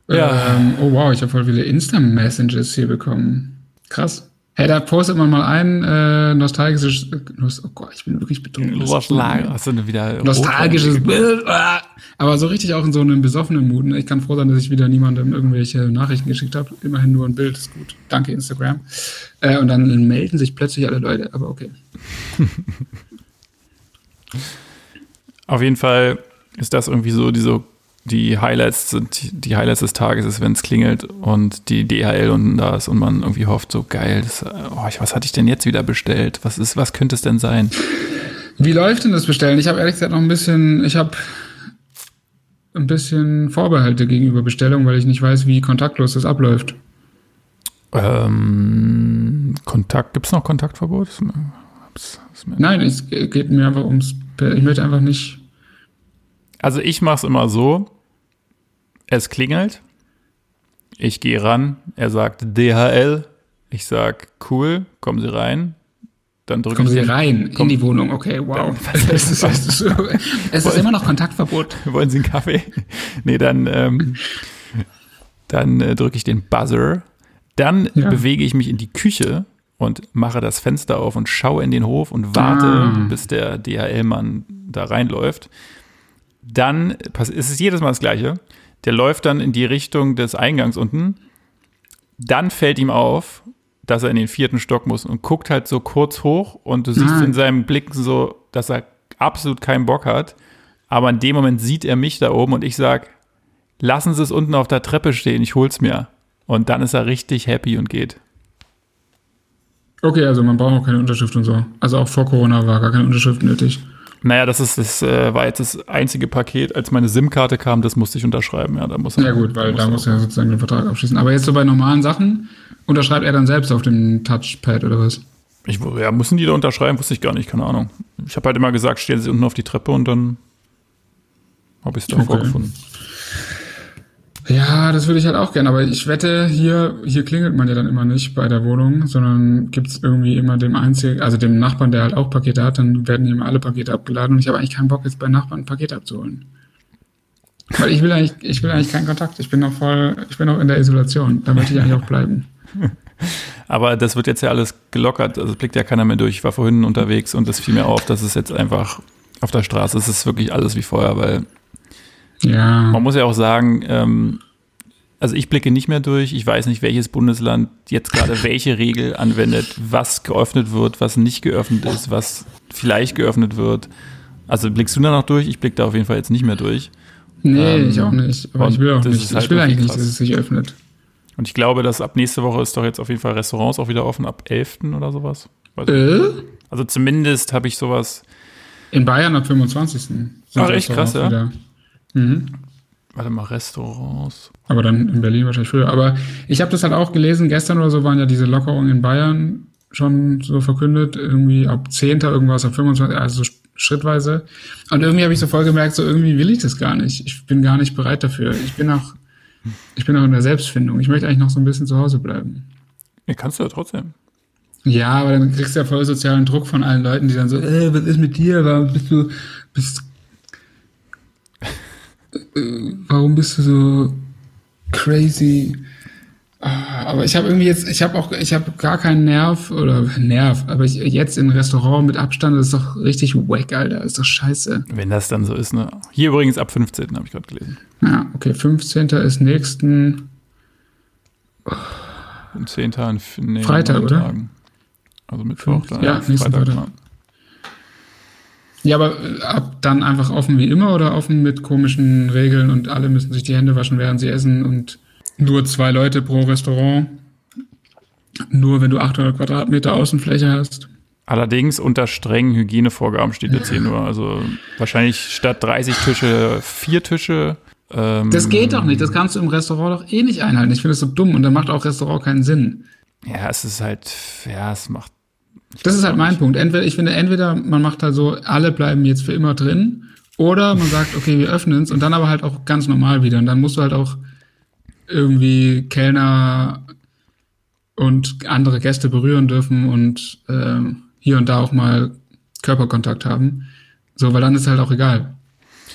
Ja. Ähm, oh wow, ich habe voll viele Insta-Messages hier bekommen. Krass. Hey, da postet man mal ein äh, nostalgisches, nost oh Gott, ich bin wirklich betrunken. Nostalgisch. Hast du wieder Nostalgisches Bild. Ah. Aber so richtig auch in so einem besoffenen Mut. ne? Ich kann froh sein, dass ich wieder niemandem irgendwelche Nachrichten geschickt habe. Immerhin nur ein Bild, ist gut. Danke, Instagram. Äh, und dann melden sich plötzlich alle Leute, aber okay. Auf jeden Fall ist das irgendwie so, die, so, die Highlights sind, die Highlights des Tages ist, wenn es klingelt und die DHL unten da ist und man irgendwie hofft, so geil, das, oh, ich- was hatte ich denn jetzt wieder bestellt? Was ist, was könnte es denn sein? Wie läuft denn das Bestellen? Ich habe ehrlich gesagt noch ein bisschen, ich habe ein bisschen Vorbehalte gegenüber Bestellung, weil ich nicht weiß, wie kontaktlos das abläuft. Ähm, Kontakt, gibt es noch Kontaktverbot? Das Nein, es ge- geht mir einfach ums, ich möchte einfach nicht, Also ich mache es immer so, es klingelt, ich gehe ran, er sagt DHL, ich sag cool, kommen Sie rein, dann drücke kommen ich Sie den- rein komm- in die Wohnung, okay, wow. Es ist, es ist, es ist immer noch Kontaktverbot. Wollen Sie einen Kaffee? nee, dann, ähm, dann äh, drücke ich den Buzzer. Dann Ja. bewege ich mich in die Küche und mache das Fenster auf und schaue in den Hof und warte, Ah. bis der DHL-Mann da reinläuft. Dann pass- es ist jedes Mal das Gleiche. Der läuft dann in die Richtung des Eingangs unten. Dann fällt ihm auf, dass er in den vierten Stock muss und guckt halt so kurz hoch und du siehst Ah. in seinem Blick so, dass er absolut keinen Bock hat. Aber in dem Moment sieht er mich da oben und ich sag, lassen Sie es unten auf der Treppe stehen, ich hol's mir. Und dann ist er richtig happy und geht. Okay, also man braucht auch keine Unterschrift und so. Also auch vor Corona war gar keine Unterschrift nötig. Naja, das ist das äh, war jetzt das einzige Paket, als meine SIM-Karte kam, das musste ich unterschreiben. Ja, da muss Ja gut, weil da muss er sozusagen den Vertrag abschließen. Aber jetzt so bei normalen Sachen unterschreibt er dann selbst auf dem Touchpad oder was? Ich, ja, müssen die da unterschreiben? Wusste ich gar nicht, keine Ahnung. Ich habe halt immer gesagt, stellen Sie unten auf die Treppe und dann habe ich es da Okay. vorgefunden. Ja, das würde ich halt auch gerne, aber ich wette, hier, hier klingelt man ja dann immer nicht bei der Wohnung, sondern gibt's irgendwie immer dem einzigen, also dem Nachbarn, der halt auch Pakete hat, dann werden immer alle Pakete abgeladen und ich habe eigentlich keinen Bock, jetzt bei Nachbarn ein Paket abzuholen. Weil ich will eigentlich, ich will eigentlich keinen Kontakt. Ich bin noch voll, ich bin noch in der Isolation. Da möchte ich eigentlich auch bleiben. Aber das wird jetzt ja alles gelockert, also blickt ja keiner mehr durch. Ich war vorhin unterwegs und es fiel mir auf, dass es jetzt einfach auf der Straße ist, es ist wirklich alles wie vorher, weil Ja. Man muss ja auch sagen, ähm, also ich blicke nicht mehr durch. Ich weiß nicht, welches Bundesland jetzt gerade welche Regel anwendet, was geöffnet wird, was nicht geöffnet ist, was vielleicht geöffnet wird. Also blickst du da noch durch? Ich blicke da auf jeden Fall jetzt nicht mehr durch. Nee, Ähm, ich auch nicht. Aber ich will auch nicht. halt ich will eigentlich nicht, dass es sich öffnet. Und ich glaube, dass ab nächste Woche ist doch jetzt auf jeden Fall Restaurants auch wieder offen, ab 11. oder sowas. Äh? Also zumindest habe ich sowas. In Bayern am 25. sind Ach, echt krass, ja? wieder. Mhm. Warte mal, Restaurants. Aber dann in Berlin wahrscheinlich früher. Aber ich habe das halt auch gelesen, gestern oder so waren ja diese Lockerungen in Bayern schon so verkündet, irgendwie ab 10. irgendwas, ab 25. Also so schrittweise. Und irgendwie habe ich so voll gemerkt, so irgendwie will ich das gar nicht. Ich bin gar nicht bereit dafür. Ich bin noch, ich bin noch in der Selbstfindung. Ich möchte eigentlich noch so ein bisschen zu Hause bleiben. Ja, kannst du ja trotzdem. Ja, aber dann kriegst du ja voll sozialen Druck von allen Leuten, die dann so, äh, was ist mit dir? Warum bist du, bist, warum bist du so crazy? Aber ich habe irgendwie jetzt, ich habe auch, ich habe gar keinen Nerv oder Nerv, aber ich, jetzt in Restaurant mit Abstand, das ist doch richtig wack, Alter, das ist doch scheiße. Wenn das dann so ist, ne? Hier übrigens ab 15. habe ich gerade gelesen. Ja, okay, 15. ist nächsten Und 10. in nee, Freitag, oder? Tagen. Also Mittwoch. dann, Ja, nächsten Freitag. ja. Ja, aber äh, ab dann einfach offen wie immer oder offen mit komischen Regeln und alle müssen sich die Hände waschen, während sie essen und nur zwei Leute pro Restaurant. Nur wenn du 800 Quadratmeter Außenfläche hast. Allerdings unter strengen Hygienevorgaben steht jetzt hier nur. Also wahrscheinlich statt 30 Tische vier Tische. Ähm, Das geht doch nicht. Das kannst du im Restaurant doch eh nicht einhalten. Ich finde das so dumm und dann macht auch Restaurant keinen Sinn. Ja, es ist halt, ja, es macht. Das ist halt mein Punkt. Entweder, ich finde, entweder man macht halt so, alle bleiben jetzt für immer drin, oder man sagt, okay, wir öffnen es und dann aber halt auch ganz normal wieder. Und dann musst du halt auch irgendwie Kellner und andere Gäste berühren dürfen und ähm, hier und da auch mal Körperkontakt haben. So, weil dann ist halt auch egal.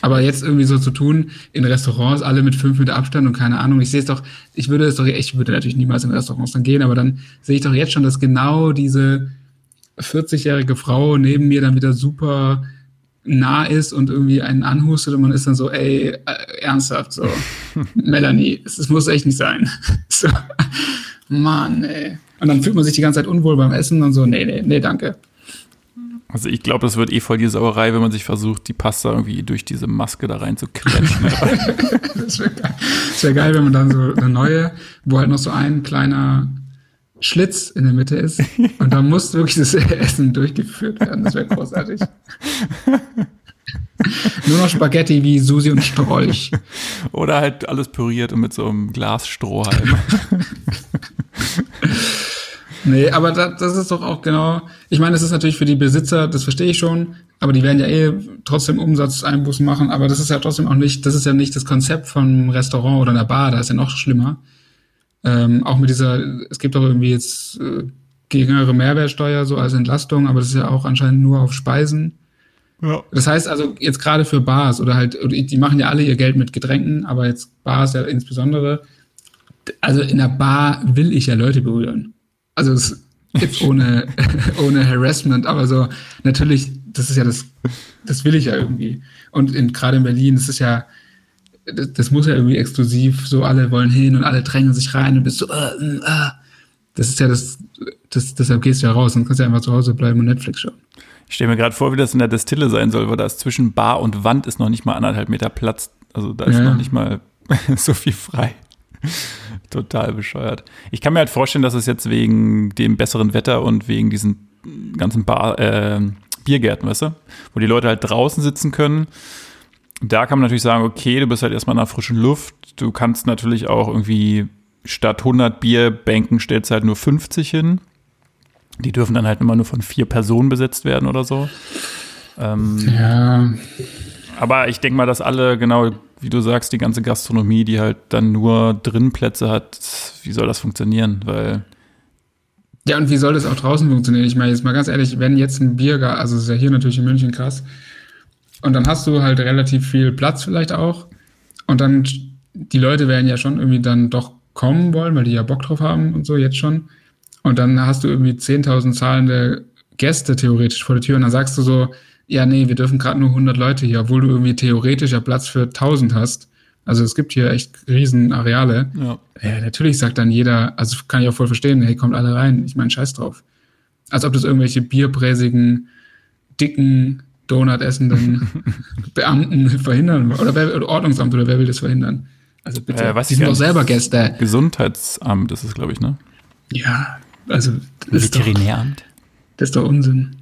Aber jetzt irgendwie so zu tun, in Restaurants alle mit fünf Meter Abstand und keine Ahnung, ich sehe es doch, ich würde es doch, ich würde natürlich niemals in Restaurants dann gehen, aber dann sehe ich doch jetzt schon, dass genau diese 40-jährige Frau neben mir dann wieder super nah ist und irgendwie einen anhustet und man ist dann so, ey, äh, ernsthaft, so, Melanie, es, es muss echt nicht sein. so, Mann, ey. Und dann fühlt man sich die ganze Zeit unwohl beim Essen und so, nee, nee, nee, danke. Also ich glaube, das wird eh voll die Sauerei, wenn man sich versucht, die Pasta irgendwie durch diese Maske da rein zu quetschen. Das wäre geil. Das wär geil, wenn man dann so eine neue, wo halt noch so ein kleiner Schlitz in der Mitte ist und da muss wirklich das Essen durchgeführt werden. Das wäre großartig. Nur noch Spaghetti wie Susi und Strolch. Oder halt alles püriert und mit so einem Glasstrohhalm. Nee, aber da, das ist doch auch genau. Ich meine, das ist natürlich für die Besitzer, das verstehe ich schon, aber die werden ja eh trotzdem Umsatzeinbußen machen, aber das ist ja trotzdem auch nicht, das ist ja nicht das Konzept von einem Restaurant oder einer Bar, da ist ja noch schlimmer. Ähm, auch mit dieser, es gibt auch irgendwie jetzt äh, geringere Mehrwertsteuer so als Entlastung, aber das ist ja auch anscheinend nur auf Speisen. ja. Das heißt also jetzt gerade für Bars oder halt, die machen ja alle ihr Geld mit Getränken, aber jetzt Bars ja insbesondere. Also in der Bar will ich ja Leute berühren. Also es, jetzt ohne, ohne Harassment, aber so natürlich, das ist ja das, das will ich ja irgendwie. Und in, gerade in Berlin, das ist ja, das, das muss ja irgendwie exklusiv, so alle wollen hin und alle drängen sich rein und bist so, äh, äh, äh. das ist ja das, das, deshalb gehst du ja raus und kannst ja einfach zu Hause bleiben und Netflix schauen. Ich stelle mir gerade vor, wie das in der Destille sein soll, weil da ist zwischen Bar und Wand ist noch nicht mal anderthalb Meter Platz. Also da ist Ja, noch nicht mal so viel frei. Total bescheuert. Ich kann mir halt vorstellen, dass es jetzt wegen dem besseren Wetter und wegen diesen ganzen Bar, äh, Biergärten, weißt du, wo die Leute halt draußen sitzen können. Da kann man natürlich sagen, okay, du bist halt erstmal in der frischen Luft. Du kannst natürlich auch irgendwie statt 100 Bierbänken stellst du halt nur 50 hin. Die dürfen dann halt immer nur von vier Personen besetzt werden oder so. Ähm, Ja, aber ich denke mal, dass alle, genau wie du sagst, die ganze Gastronomie, die halt dann nur drin Plätze hat, wie soll das funktionieren? Weil, Ja, und wie soll das auch draußen funktionieren? Ich meine, jetzt mal ganz ehrlich, wenn jetzt ein Biergarten, also ist ja hier natürlich in München krass, und dann hast du halt relativ viel Platz vielleicht auch, und dann, die Leute werden ja schon irgendwie dann doch kommen wollen, weil die ja Bock drauf haben und so, jetzt schon. Und dann hast du irgendwie 10.000 zahlende Gäste theoretisch vor der Tür, und dann sagst du so, ja, nee, wir dürfen gerade nur 100 Leute hier, obwohl du irgendwie theoretisch ja Platz für 1.000 hast. Also es gibt hier echt riesen Areale. ja. Ja, natürlich sagt dann jeder, also kann ich auch voll verstehen, hey, kommt alle rein, ich meine, scheiß drauf. Als ob das irgendwelche bierbräsigen, dicken, Donut essenden Beamten verhindern oder, wer, oder Ordnungsamt oder wer will das verhindern? Also bitte, Äh, die ich sind doch selber Gäste. Gesundheitsamt ist es, glaube ich, ne? Ja, also das ist, doch, Veterinäramt. das ist doch Unsinn.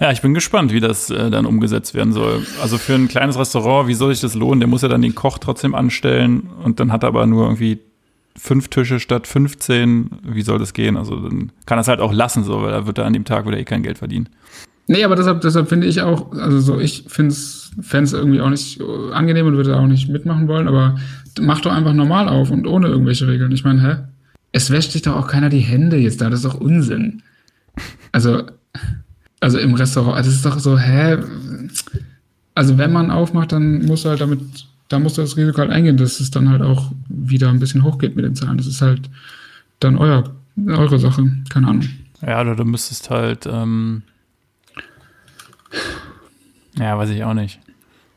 Ja, ich bin gespannt, wie das äh, dann umgesetzt werden soll. Also für ein kleines Restaurant, wie soll sich das lohnen? Der muss ja dann den Koch trotzdem anstellen und dann hat er aber nur irgendwie fünf Tische statt 15. Wie soll das gehen? Also dann kann er es halt auch lassen, so, weil er wird da an dem Tag wieder eh kein Geld verdienen. Nee, aber deshalb, deshalb finde ich auch, also so, ich finde es, es irgendwie auch nicht angenehm und würde auch nicht mitmachen wollen, aber mach doch einfach normal auf und ohne irgendwelche Regeln. Ich meine, hä? Es wäscht sich doch auch keiner die Hände jetzt da, das ist doch Unsinn. Also, also im Restaurant, das ist doch so, hä? Also wenn man aufmacht, dann muss halt damit da musst du das Risiko halt eingehen, dass es dann halt auch wieder ein bisschen hochgeht mit den Zahlen. Das ist halt dann euer, eure Sache, keine Ahnung. Ja, oder du müsstest halt, ähm ja, weiß ich auch nicht.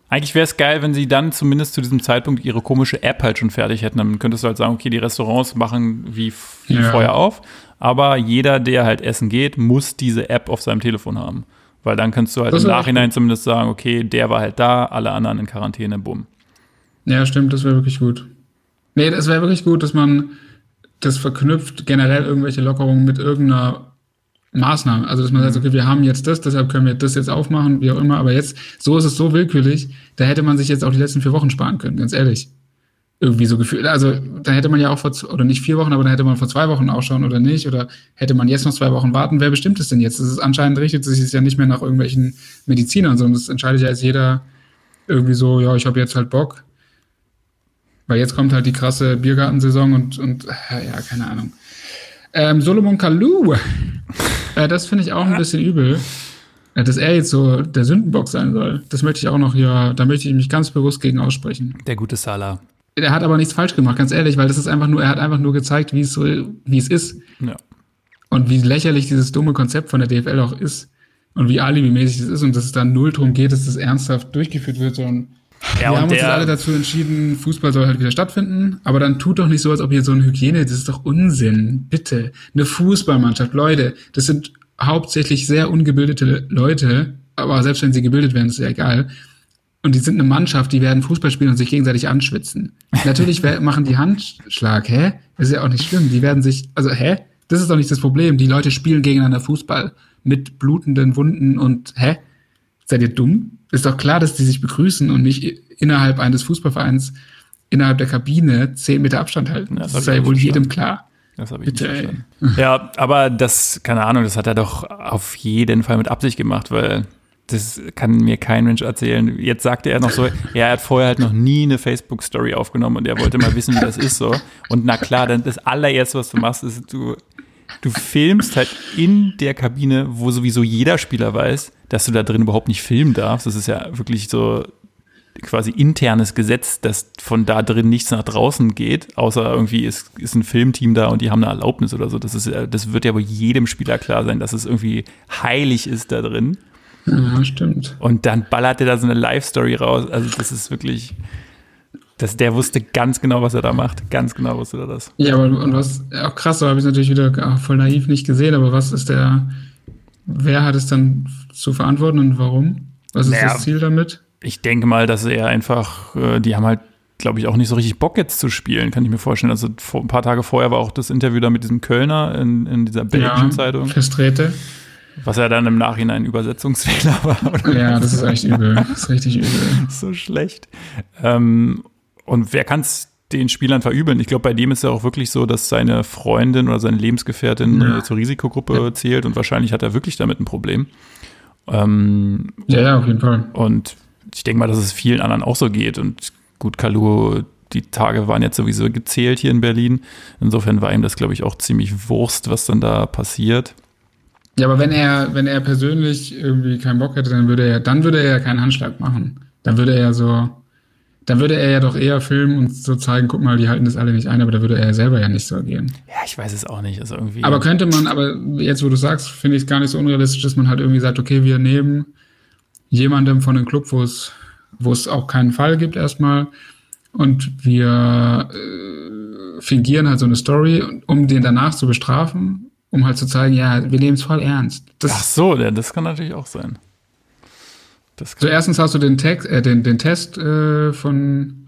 Eigentlich wäre es geil, wenn sie dann zumindest zu diesem Zeitpunkt ihre komische App halt schon fertig hätten. Dann könntest du halt sagen, okay, die Restaurants machen wie, wie ja. vorher auf, aber jeder, der halt essen geht, muss diese App auf seinem Telefon haben. Weil dann kannst du halt das im Nachhinein zumindest sagen, okay, der war halt da, alle anderen in Quarantäne, bumm. Ja, stimmt, das wäre wirklich gut. Nee, das wäre wirklich gut, dass man das verknüpft, generell irgendwelche Lockerungen mit irgendeiner Maßnahme. Also, dass man sagt, mhm. okay, wir haben jetzt das, deshalb können wir das jetzt aufmachen, wie auch immer, aber jetzt, so ist es so willkürlich, da hätte man sich jetzt auch die letzten vier Wochen sparen können, ganz ehrlich. Irgendwie so gefühlt. Also, da hätte man ja auch vor, oder nicht vier Wochen, aber dann hätte man vor zwei Wochen ausschauen oder nicht, oder hätte man jetzt noch zwei Wochen warten. Wer bestimmt es denn jetzt? Das ist anscheinend richtet sich es ja nicht mehr nach irgendwelchen Medizinern, sondern das entscheidet ja jetzt jeder irgendwie so, ja, ich habe jetzt halt Bock. Weil jetzt kommt halt die krasse Biergartensaison und, und ja, keine Ahnung. Ähm, Solomon Kalou, äh, das finde ich auch ein bisschen übel, äh, dass er jetzt so der Sündenbock sein soll. Das möchte ich auch noch hier, da möchte ich mich ganz bewusst gegen aussprechen. Der gute Salah. Er hat aber nichts falsch gemacht, ganz ehrlich, weil das ist einfach nur, er hat einfach nur gezeigt, wie es so, wie es ist. Ja. Und wie lächerlich dieses dumme Konzept von der DFL auch ist. Und wie alibimäßig es ist und dass es da null drum geht, dass das ernsthaft durchgeführt wird, sondern ja, wir haben uns alle dazu entschieden, Fußball soll halt wieder stattfinden, aber dann tut doch nicht so, als ob hier so eine Hygiene, das ist doch Unsinn, bitte. Eine Fußballmannschaft, Leute, das sind hauptsächlich sehr ungebildete Leute, aber selbst wenn sie gebildet werden, ist ja egal. Und die sind eine Mannschaft, die werden Fußball spielen und sich gegenseitig anschwitzen. Natürlich machen die Handschlag, hä? Das ist ja auch nicht schlimm. Die werden sich, also hä? Das ist doch nicht das Problem. Die Leute spielen gegeneinander Fußball mit blutenden Wunden und hä? Seid ihr dumm? Ist doch klar, dass die sich begrüßen und nicht innerhalb eines Fußballvereins innerhalb der Kabine zehn Meter Abstand halten. Das, das sei ja wohl jedem klar. Das habe ich Bitte, nicht verstanden. Ja, aber das, keine Ahnung, das hat er doch auf jeden Fall mit Absicht gemacht, weil das kann mir kein Mensch erzählen. Jetzt sagte er noch so, er hat vorher halt noch nie eine Facebook-Story aufgenommen und er wollte mal wissen, wie das ist so. Und na klar, dann das allererste, was du machst, ist, du du filmst halt in der Kabine, wo sowieso jeder Spieler weiß, dass du da drin überhaupt nicht filmen darfst. Das ist ja wirklich so quasi internes Gesetz, dass von da drin nichts nach draußen geht, außer irgendwie ist, ist ein Filmteam da und die haben eine Erlaubnis oder so. Das, ist, das wird ja wohl jedem Spieler klar sein, dass es irgendwie heilig ist da drin. Ja, stimmt. Und dann ballert er da so eine Live-Story raus. Also das ist wirklich, das, der wusste ganz genau, was er da macht. Ganz genau wusste er das. Ja, aber und was auch krass, so habe ich natürlich wieder voll naiv nicht gesehen, aber was ist der, wer hat es dann zu verantworten und warum? Was ist naja, das Ziel damit? Ich denke mal, dass er einfach, äh, die haben halt, glaube ich, auch nicht so richtig Bock jetzt zu spielen, kann ich mir vorstellen. Also vor, ein paar Tage vorher war auch das Interview da mit diesem Kölner in, in dieser belgischen ja, Zeitung. Festrete. Was ja dann im Nachhinein Übersetzungsfehler war. Ja, das ist echt übel. Das ist richtig übel. so schlecht. Ähm, und wer kann es den Spielern verübeln? Ich glaube, bei dem ist ja auch wirklich so, dass seine Freundin oder seine Lebensgefährtin ja. äh, zur Risikogruppe ja. zählt und wahrscheinlich hat er wirklich damit ein Problem. Ähm, ja, ja, auf jeden Fall. Und ich denke mal, dass es vielen anderen auch so geht. Und gut, Kalu, die Tage waren jetzt sowieso gezählt hier in Berlin. Insofern war ihm das, glaube ich, auch ziemlich Wurst, was dann da passiert. Ja, aber wenn er, wenn er persönlich irgendwie keinen Bock hätte, dann würde er, dann würde er ja keinen Handschlag machen. Dann würde er ja so, dann würde er ja doch eher filmen und so zeigen, guck mal, die halten das alle nicht ein, aber da würde er selber ja nicht so agieren. Ja, ich weiß es auch nicht. Also irgendwie aber könnte man, aber jetzt, wo du sagst, finde ich es gar nicht so unrealistisch, dass man halt irgendwie sagt, okay, wir nehmen jemandem von einem Club, wo es, wo es auch keinen Fall gibt erstmal und wir äh, fingieren halt so eine Story, um den danach zu bestrafen, um halt zu zeigen, ja, wir nehmen es voll ernst. Das, Ach so, das kann natürlich auch sein. So, erstens hast du den, Text, äh, den, den Test äh, von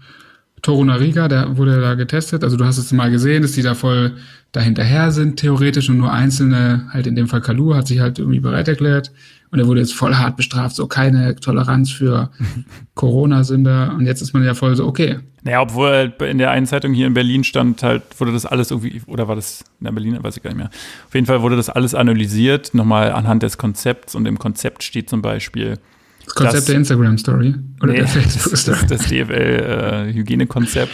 Toro Nariga, der wurde da getestet. Also du hast es mal gesehen, dass die da voll dahinterher sind, theoretisch, und nur einzelne, halt in dem Fall Kalu, hat sich halt irgendwie bereit erklärt. Und er wurde jetzt voll hart bestraft, so keine Toleranz für Corona-Sünder. Und jetzt ist man ja voll so, okay. Naja, obwohl halt in der einen Zeitung hier in Berlin stand, halt, wurde das alles irgendwie, oder war das in der Berlin, weiß ich gar nicht mehr. Auf jeden Fall wurde das alles analysiert, nochmal anhand des Konzepts. Und im Konzept steht zum Beispiel, das Konzept das, der Instagram-Story oder nee, der Facebook-Story. Das, das DFL-Hygienekonzept.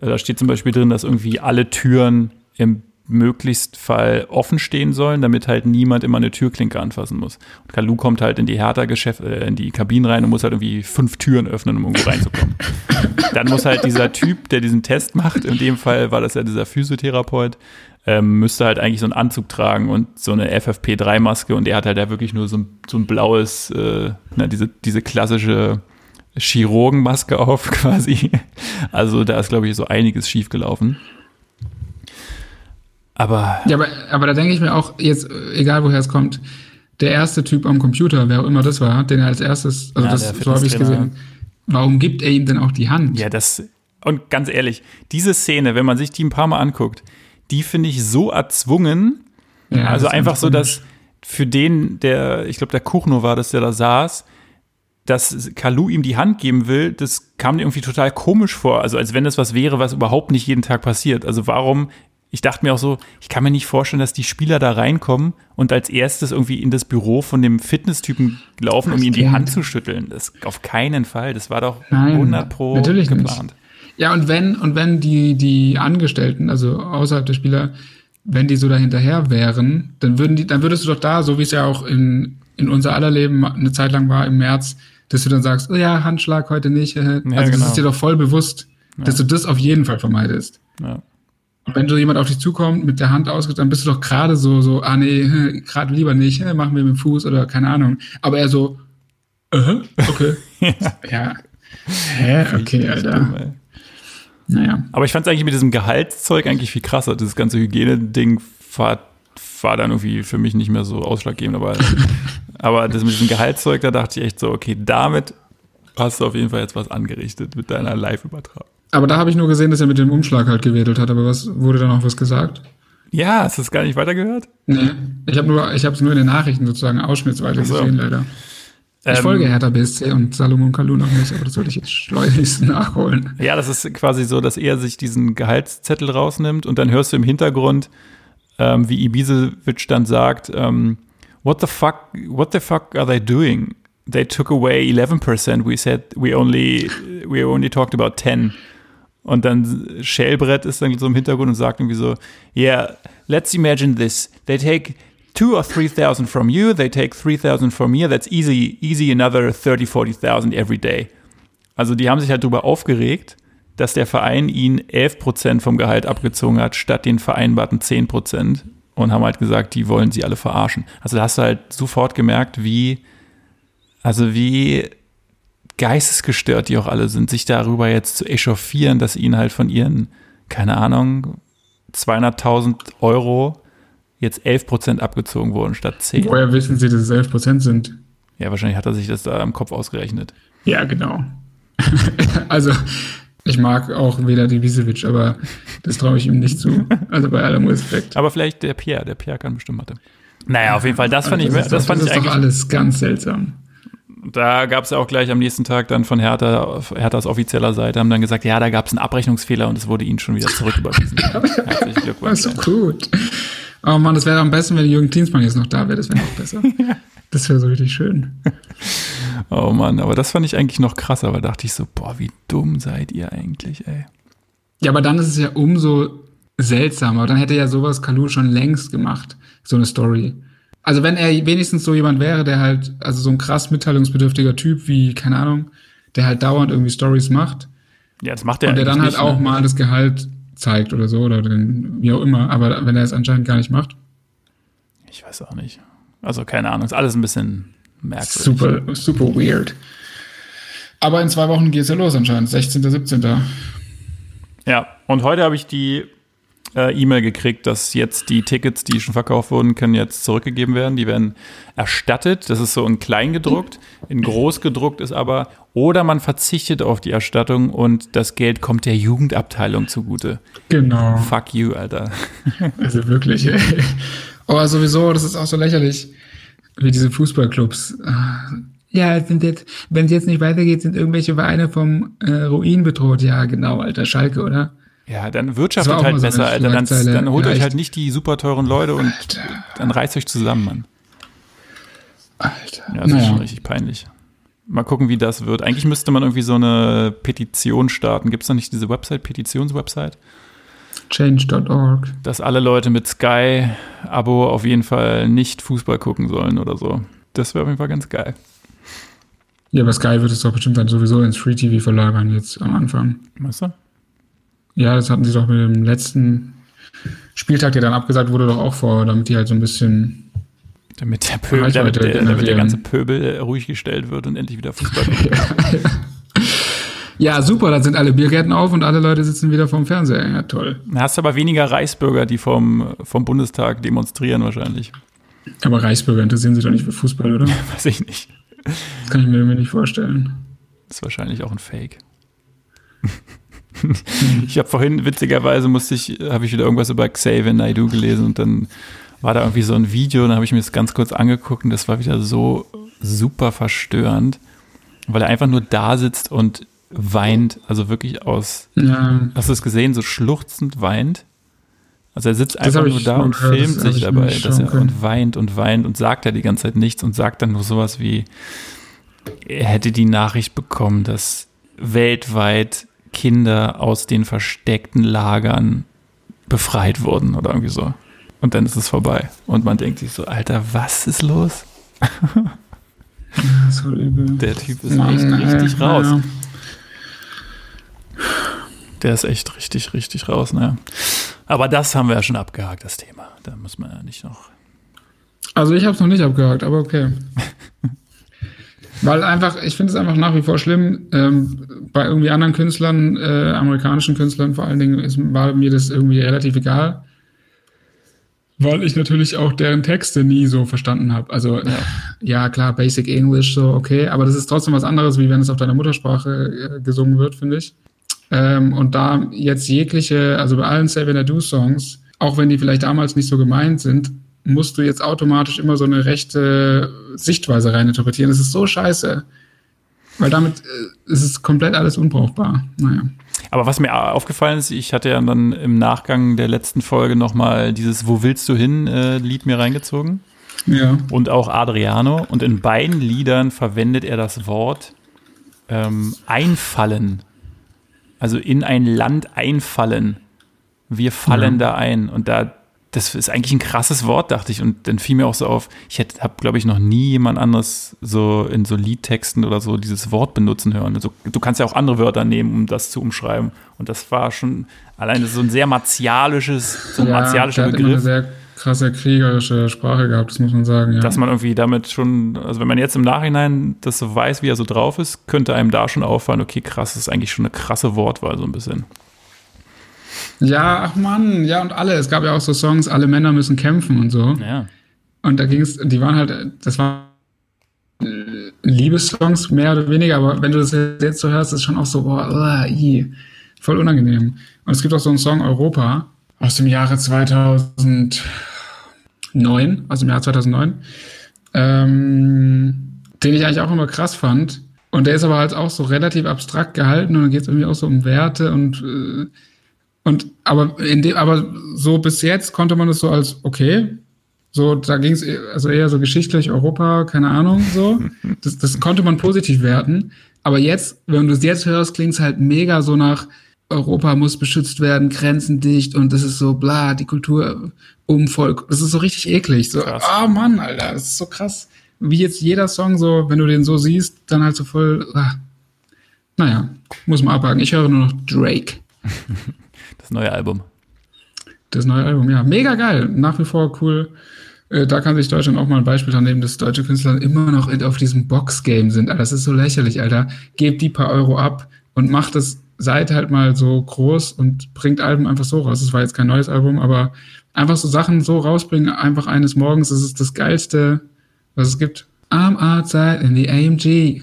Äh, da steht zum Beispiel drin, dass irgendwie alle Türen im möglichst Fall offen stehen sollen, damit halt niemand immer eine Türklinke anfassen muss. Und Kalu kommt halt in die Hertha-Geschäft, äh, in die Kabinen rein und muss halt irgendwie fünf Türen öffnen, um irgendwo reinzukommen. Dann muss halt dieser Typ, der diesen Test macht, in dem Fall war das ja dieser Physiotherapeut, ähm, müsste halt eigentlich so einen Anzug tragen und so eine FFP3-Maske und er hat halt ja wirklich nur so ein, so ein blaues, äh, na, diese, diese klassische Chirurgenmaske auf quasi. Also da ist, glaube ich, so einiges schiefgelaufen. Aber. Ja, aber, aber da denke ich mir auch, jetzt, egal woher es kommt, der erste Typ am Computer, wer auch immer das war, den er als erstes, also Ja, das, so habe ich gesehen. Warum gibt er ihm denn auch die Hand? Ja, das. Und ganz ehrlich, diese Szene, wenn man sich die ein paar Mal anguckt, die finde ich so erzwungen. Ja, also einfach so, dass für den, der, ich glaube, der Kuchno war das, der da saß, dass Kalu ihm die Hand geben will, das kam mir irgendwie total komisch vor. Also als wenn das was wäre, was überhaupt nicht jeden Tag passiert. Also warum, ich dachte mir auch so, ich kann mir nicht vorstellen, dass die Spieler da reinkommen und als erstes irgendwie in das Büro von dem Fitnesstypen laufen, um ihm die Hand zu schütteln. Das auf keinen Fall. Das war doch Nein, 100 pro natürlich nicht. Ja, und wenn, und wenn die, die Angestellten, also außerhalb der Spieler, wenn die so dahinterher wären, dann würden die, dann würdest du doch da, so wie es ja auch in, in unser aller Leben eine Zeit lang war im März, dass du dann sagst, oh ja, Handschlag heute nicht. Also das genau. ist dir doch voll bewusst, dass du das auf jeden Fall vermeidest. Ja. Und wenn so jemand auf dich zukommt, mit der Hand ausgeht, dann bist du doch gerade so, so, ah nee, gerade lieber nicht, machen wir mit dem Fuß oder keine Ahnung. Aber er so, äh, okay. ja. Hä, okay, Alter. Dumm. Naja. Aber ich fand es eigentlich mit diesem Gehaltszeug eigentlich viel krasser. Das ganze Hygieneding war, war dann irgendwie für mich nicht mehr so ausschlaggebend. Aber, aber das mit diesem Gehaltszeug, da dachte ich echt so, okay, damit hast du auf jeden Fall jetzt was angerichtet mit deiner Live-Übertragung. Aber da habe ich nur gesehen, dass er mit dem Umschlag halt gewedelt hat. Aber was wurde da noch was gesagt? Ja, hast du es gar nicht weitergehört? Nee, ich habe nur, ich habe es nur in den Nachrichten sozusagen ausschnittsweise so. gesehen, leider. Ich Ähm, folge Hertha BSC und Salomon Kalou noch nicht, aber das sollte ich jetzt schleunigst nachholen. Ja, das ist quasi so, dass er sich diesen Gehaltszettel rausnimmt und dann hörst du im Hintergrund, ähm, wie Ibisevic dann sagt, ähm, what the fuck, what the fuck are they doing? They took away 11%. We said we only, we only talked about 10. Und dann Schellbrett ist dann so im Hintergrund und sagt irgendwie so, yeah, let's imagine this. They take two or 3,000 from you, they take 3,000 from me, that's easy, easy another 30, 40,000 every day. Also die haben sich halt darüber aufgeregt, dass der Verein ihnen 11% vom Gehalt abgezogen hat, statt den vereinbarten 10% und haben halt gesagt, die wollen sie alle verarschen. Also da hast du halt sofort gemerkt, wie, also wie geistesgestört die auch alle sind, sich darüber jetzt zu echauffieren, dass ihnen halt von ihren, keine Ahnung, 200.000 Euro jetzt 11% abgezogen wurden statt 10. Woher wissen Sie, dass es 11 Prozent sind? Ja, wahrscheinlich hat er sich das da im Kopf ausgerechnet. Ja, genau. also, ich mag auch Vela Divisevic, aber das traue ich ihm nicht zu. Also bei allem Respekt. Aber vielleicht der Pierre, der Pierre kann bestimmt Mathe. Naja, auf jeden Fall, das fand ich, ist das doch, fand das ich ist doch eigentlich, alles ganz seltsam. da gab es ja auch gleich am nächsten Tag dann von Hertha, Herthas offizieller Seite, haben dann gesagt, ja, da gab es einen Abrechnungsfehler und es wurde ihnen schon wieder zurücküberwiesen. Herzlichen Glückwunsch. Das ist doch gut. Oh Mann, das wäre am besten, wenn Jürgen Klinsmann jetzt noch da wäre. Das wäre noch besser. Das wäre so richtig schön. Oh Mann, aber das fand ich eigentlich noch krasser, weil dachte ich so, boah, wie dumm seid ihr eigentlich, ey. Ja, aber dann ist es ja umso seltsamer. Dann hätte ja sowas Kalu schon längst gemacht, so eine Story. Also wenn er wenigstens so jemand wäre, der halt, also so ein krass mitteilungsbedürftiger Typ wie, keine Ahnung, der halt dauernd irgendwie Stories macht Ja, das macht er und der dann halt auch nicht, ne? mal das Gehalt zeigt oder so oder den, wie auch immer. Aber wenn er es anscheinend gar nicht macht, Ich weiß auch nicht. Also keine Ahnung, ist alles ein bisschen merkwürdig. super, super weird. Aber in zwei Wochen geht's ja los anscheinend, 16., 17. Ja, und heute habe ich die äh, E-Mail gekriegt, dass jetzt die Tickets, die schon verkauft wurden, können jetzt zurückgegeben werden. Die werden erstattet. Das ist so in klein gedruckt. In groß gedruckt ist aber, oder man verzichtet auf die Erstattung und das Geld kommt der Jugendabteilung zugute. Genau. Fuck you, Alter. Also wirklich, ey. Aber sowieso, das ist auch so lächerlich, wie diese Fußballclubs. Ah, Ja, sind jetzt, wenn es jetzt nicht weitergeht, sind irgendwelche Vereine vom äh, Ruin bedroht. Ja, genau, alter Schalke, oder? Ja, dann wirtschaftet halt so besser, Alter. Dann, dann holt euch halt nicht die super teuren Leute und dann reißt euch zusammen, Mann. Alter. Ja, das ist schon richtig peinlich. Mal gucken, wie das wird. Eigentlich müsste man irgendwie so eine Petition starten. Gibt es da nicht diese Website, Petitionswebsite? Change.org. Dass alle Leute mit Sky-Abo auf jeden Fall nicht Fußball gucken sollen oder so. Das wäre auf jeden Fall ganz geil. Ja, aber Sky wird es doch bestimmt dann sowieso ins Free TV verlagern jetzt am Anfang. Weißt du? Ja, das hatten sie doch mit dem letzten Spieltag, der dann abgesagt wurde, doch auch vor, damit die halt so ein bisschen. Damit der Pöbel, damit der, damit der ganze Pöbel ruhig gestellt wird und endlich wieder Fußball gucken Ja, super, da sind alle Biergärten auf und alle Leute sitzen wieder vorm Fernseher. Ja, toll. Da hast aber weniger Reichsbürger, die vom, vom Bundestag demonstrieren wahrscheinlich. Aber Reichsbürger interessieren sich doch nicht für Fußball, oder? Weiß ich nicht. Das kann ich mir irgendwie nicht vorstellen. Das ist wahrscheinlich auch ein Fake. ich habe vorhin, witzigerweise musste ich, habe ich wieder irgendwas über Xavier Naidu gelesen und dann war da irgendwie so ein Video, und dann habe ich mir das ganz kurz angeguckt und das war wieder so super verstörend, weil er einfach nur da sitzt und weint, also wirklich aus, ja. hast du es gesehen, so schluchzend weint. Also er sitzt einfach nur da und gehört, filmt sich dabei, dass er und weint und weint und sagt ja die ganze Zeit nichts und sagt dann nur sowas wie, er hätte die Nachricht bekommen, dass weltweit Kinder aus den versteckten Lagern befreit wurden oder irgendwie so. Und dann ist es vorbei. Und man denkt sich so, Alter, was ist los? so. Der Typ ist Mann, echt richtig ey, raus. Ja. Der ist echt richtig, richtig raus, naja. Aber das haben wir ja schon abgehakt, das Thema. Da muss man ja nicht noch. Also ich habe es noch nicht abgehakt, aber okay. Weil einfach, ich finde es einfach nach wie vor schlimm. Ähm, bei irgendwie anderen Künstlern, äh, amerikanischen Künstlern vor allen Dingen, ist, war mir das irgendwie relativ egal. Weil ich natürlich auch deren Texte nie so verstanden habe. Also, ja. ja. klar, Basic English, so, okay, aber das ist trotzdem was anderes, wie wenn es auf deiner Muttersprache äh, gesungen wird, finde ich. Ähm, und da jetzt jegliche, also bei allen Save and Do Songs, auch wenn die vielleicht damals nicht so gemeint sind, musst du jetzt automatisch immer so eine rechte Sichtweise reininterpretieren. Das ist so scheiße. Weil damit äh, ist es komplett alles unbrauchbar. Naja. Aber was mir aufgefallen ist, ich hatte ja dann im Nachgang der letzten Folge nochmal dieses Wo willst du hin äh, Lied mir reingezogen. Ja. Und auch Adriano. Und in beiden Liedern verwendet er das Wort ähm, einfallen. Also in ein Land einfallen. Wir fallen ja. da ein. Und da das ist eigentlich ein krasses Wort, dachte ich. Und dann fiel mir auch so auf, ich habe, glaube ich, noch nie jemand anderes so in so Liedtexten oder so dieses Wort benutzen hören. Also, du kannst ja auch andere Wörter nehmen, um das zu umschreiben. Und das war schon allein so ein sehr martialisches, so ein ja, martialischer Begriff. Immer eine sehr krasse kriegerische Sprache gehabt, das muss man sagen. Ja. Dass man irgendwie damit schon, also wenn man jetzt im Nachhinein das so weiß, wie er so drauf ist, könnte einem da schon auffallen, okay, krass, das ist eigentlich schon eine krasse Wortwahl so ein bisschen. Ja, ach Mann, ja und alle. Es gab ja auch so Songs, alle Männer müssen kämpfen und so. Ja. Und da ging es, die waren halt, das waren Liebessongs mehr oder weniger, aber wenn du das jetzt so hörst, ist schon auch so, boah, uh, i, voll unangenehm. Und es gibt auch so einen Song Europa aus dem Jahre 2009, aus dem Jahr 2009, ähm, den ich eigentlich auch immer krass fand. Und der ist aber halt auch so relativ abstrakt gehalten und dann geht es irgendwie auch so um Werte und äh, und aber in dem, aber so bis jetzt konnte man es so als okay. So, da ging es also eher so geschichtlich Europa, keine Ahnung, so. Das, das konnte man positiv werten. Aber jetzt, wenn du es jetzt hörst, klingt es halt mega so nach Europa muss beschützt werden, Grenzen dicht und das ist so bla, die Kultur um Volk. Das ist so richtig eklig. So, ah oh Mann, Alter, das ist so krass. Wie jetzt jeder Song so, wenn du den so siehst, dann halt so voll. Ah. Naja, muss man abhaken. Ich höre nur noch Drake. Das neue Album. Das neue Album, ja. Mega geil. Nach wie vor cool. Äh, da kann sich Deutschland auch mal ein Beispiel dran nehmen, dass deutsche Künstler immer noch auf diesem Box-Game sind. Das ist so lächerlich, Alter. Gebt die paar Euro ab und macht es, seid halt mal so groß und bringt Alben einfach so raus. Das war jetzt kein neues Album, aber einfach so Sachen so rausbringen, einfach eines Morgens, das ist das Geilste, was es gibt. I'm outside in the AMG.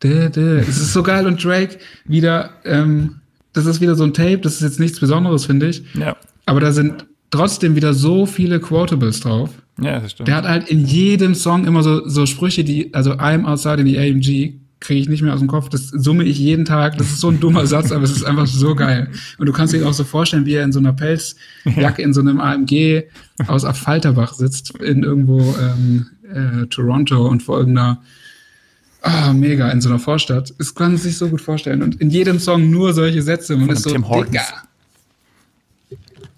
Es ist so geil und Drake wieder ähm, das ist wieder so ein Tape, das ist jetzt nichts Besonderes, finde ich. Ja. Aber da sind trotzdem wieder so viele Quotables drauf. Ja, das stimmt. Der hat halt in jedem Song immer so, so Sprüche, die, also I'm outside in the AMG, kriege ich nicht mehr aus dem Kopf. Das summe ich jeden Tag. Das ist so ein dummer Satz, aber es ist einfach so geil. Und du kannst dir auch so vorstellen, wie er in so einer Pelzjacke in so einem AMG aus Affalterbach sitzt, in irgendwo ähm, äh, Toronto und vor irgendeiner Ah, mega, in so einer Vorstadt. Das kann man sich so gut vorstellen. Und in jedem Song nur solche Sätze. Man ist so, Tim Dicker.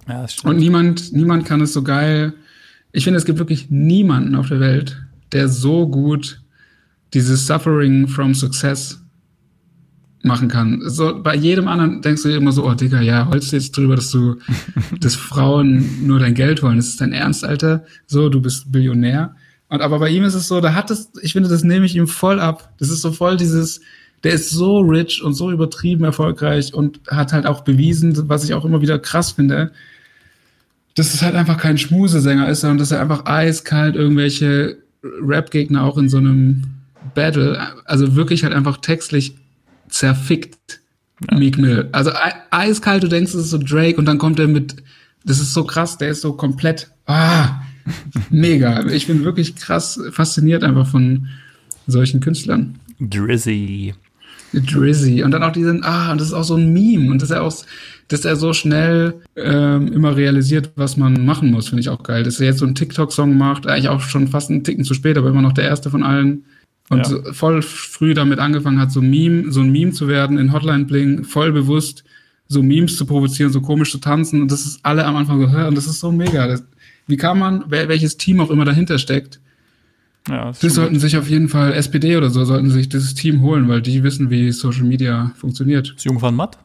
Ja, das stimmt. Und niemand, niemand kann es so geil. Ich finde, es gibt wirklich niemanden auf der Welt, der so gut dieses Suffering from Success machen kann. So, bei jedem anderen denkst du dir immer so, oh Digga, ja, holst du jetzt drüber, dass du, dass Frauen nur dein Geld wollen. Das ist dein Ernst, Alter. So, du bist Billionär. Und aber bei ihm ist es so, da hat es, ich finde, das nehme ich ihm voll ab. Das ist so voll dieses, der ist so rich und so übertrieben erfolgreich und hat halt auch bewiesen, was ich auch immer wieder krass finde, dass es halt einfach kein Schmusesänger ist, sondern dass er einfach eiskalt irgendwelche Rap-Gegner auch in so einem Battle, also wirklich halt einfach textlich zerfickt. Ja. Meek Mill. Also eiskalt, du denkst, es ist so Drake und dann kommt er mit, das ist so krass, der ist so komplett, ah, mega. Ich bin wirklich krass fasziniert einfach von solchen Künstlern. Drizzy. Drizzy. Und dann auch diesen, ah, und das ist auch so ein Meme. Und dass er auch, dass er so schnell ähm, immer realisiert, was man machen muss, finde ich auch geil. Dass er jetzt so einen TikTok-Song macht, eigentlich auch schon fast einen Ticken zu spät, aber immer noch der erste von allen. Und ja. voll früh damit angefangen hat, so Meme, so ein Meme zu werden in Hotline Bling, voll bewusst so Memes zu provozieren, so komisch zu tanzen. Und das ist alle am Anfang so, und das ist so mega. Das, wie kann man, welches Team auch immer dahinter steckt, ja, das, sollten sich auf jeden Fall, SPD oder so, sollten sich dieses Team holen, weil die wissen, wie Social Media funktioniert. Ist Jungfern Matt?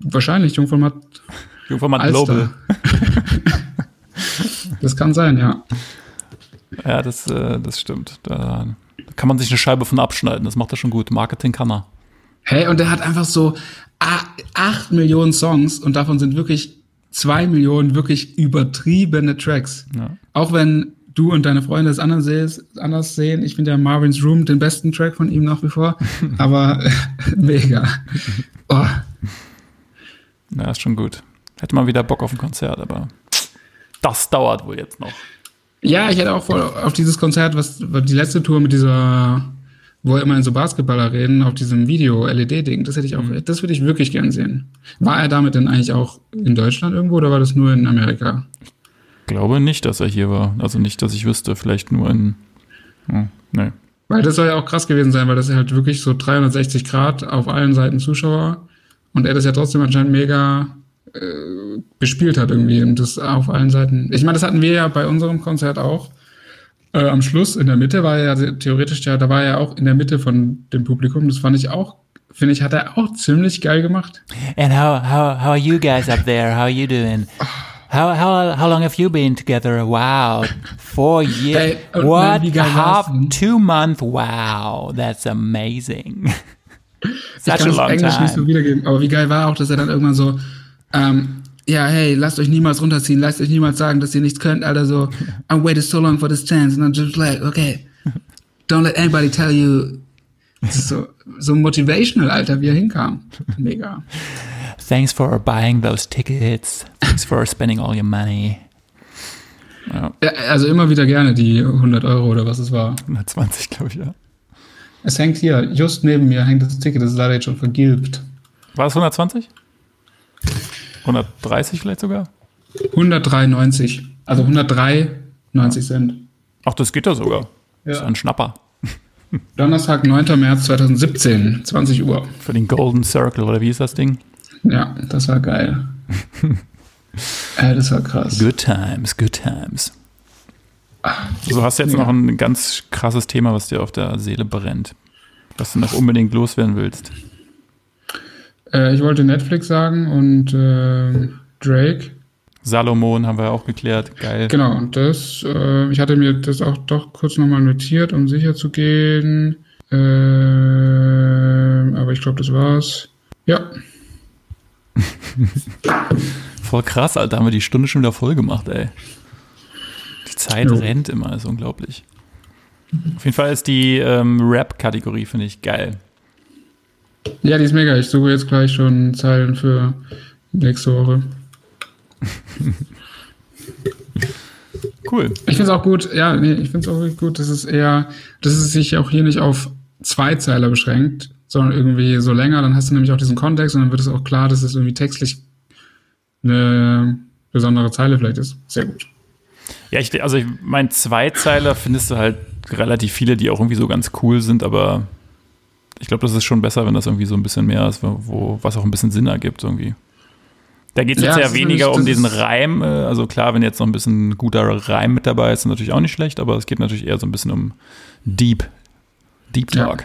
Wahrscheinlich, Jungfern Matt. Jungfern Matt Global. das kann sein, ja. Ja, das, äh, das stimmt. Da kann man sich eine Scheibe von abschneiden. Das macht er schon gut. Marketing kann er. Hey, und er hat einfach so acht Millionen Songs und davon sind wirklich zwei Millionen wirklich übertriebene Tracks. Ja. Auch wenn du und deine Freunde es anders, sehen. Ich finde ja Marvin's Room den besten Track von ihm nach wie vor. Aber mega. Oh. Ja, ist schon gut. Hätte man wieder Bock auf ein Konzert, aber das dauert wohl jetzt noch. Ja, ich hätte auch voll auf dieses Konzert, was die letzte Tour mit dieser, wo immer in so Basketballer reden, auf diesem Video-LED-Ding, das hätte ich auch, mhm. das würde ich wirklich gern sehen. War er damit denn eigentlich auch in Deutschland irgendwo oder war das nur in Amerika? Ich glaube nicht, dass er hier war. Also nicht, dass ich wüsste, vielleicht nur in. Oh, nee. Weil das soll ja auch krass gewesen sein, weil das halt wirklich so 360 Grad auf allen Seiten Zuschauer und er das ja trotzdem anscheinend mega äh, bespielt hat irgendwie und das auf allen Seiten. Ich meine, das hatten wir ja bei unserem Konzert auch. Äh, am Schluss in der Mitte war er ja theoretisch ja, da war er ja auch in der Mitte von dem Publikum. Das fand ich auch, finde ich, hat er auch ziemlich geil gemacht. And how how how are you guys up there? How are you doing? How how how long have you been together? Wow, four years. Hey, What? Half two month? Wow, that's amazing. Such ich kann das Englisch time. nicht so wiedergeben, aber wie geil war auch, dass er dann irgendwann so ähm, ja, hey, lasst euch niemals runterziehen, lasst euch niemals sagen, dass ihr nichts könnt, Alter, so, I waited so long for this chance, and I'm just like, okay, don't let anybody tell you, so, so motivational, Alter, wie er hinkam. Mega. Thanks for buying those tickets. Thanks for spending all your money. Ja. ja. also immer wieder gerne die 100 Euro oder was es war. 120, glaube ich, ja. Es hängt hier, just neben mir hängt das Ticket, das ist leider jetzt schon vergilbt. War es 120? 130 vielleicht sogar? 193. Also 103,90 Cent. Ach, das geht ja sogar. Ja. Das ist ein Schnapper. Donnerstag, 9. März 2017, 20 Uhr. Für den Golden Circle, oder wie ist das Ding? Ja, das war geil. äh, das war krass. Good times, good times. So hast du jetzt ja. noch ein ganz krasses Thema, was dir auf der Seele brennt. Was du noch unbedingt loswerden willst. Äh, ich wollte Netflix sagen und äh, Drake. Salomon haben wir auch geklärt. Geil. Genau, und das, äh, ich hatte mir das auch doch kurz nochmal notiert, um sicher zu gehen. Äh, aber ich glaube, das war's. Ja. voll krass, Alter. Haben wir die Stunde schon wieder voll gemacht, ey. Die Zeit jo. rennt immer, ist unglaublich. Auf jeden Fall ist die ähm, Rap-Kategorie, finde ich, geil. Ja, die ist mega. Ich suche jetzt gleich schon Zeilen für nächste Woche. cool. Ich finde es auch gut, ja, nee, ich finde es auch wirklich gut, dass es eher, dass es sich auch hier nicht auf zwei Zeiler beschränkt, sondern irgendwie so länger, dann hast du nämlich auch diesen Kontext und dann wird es auch klar, dass es irgendwie textlich eine besondere Zeile vielleicht ist. Sehr gut. Ja, ich, also ich meine, Zweizeiler findest du halt relativ viele, die auch irgendwie so ganz cool sind, aber ich glaube, das ist schon besser, wenn das irgendwie so ein bisschen mehr ist, wo, was auch ein bisschen Sinn ergibt irgendwie. Da geht es Ja, jetzt ja weniger um diesen Reim. äh, Also klar, wenn jetzt noch ein bisschen guter Reim mit dabei ist, ist natürlich auch nicht schlecht, aber es geht natürlich eher so ein bisschen um Deep, Deep Ja. Talk.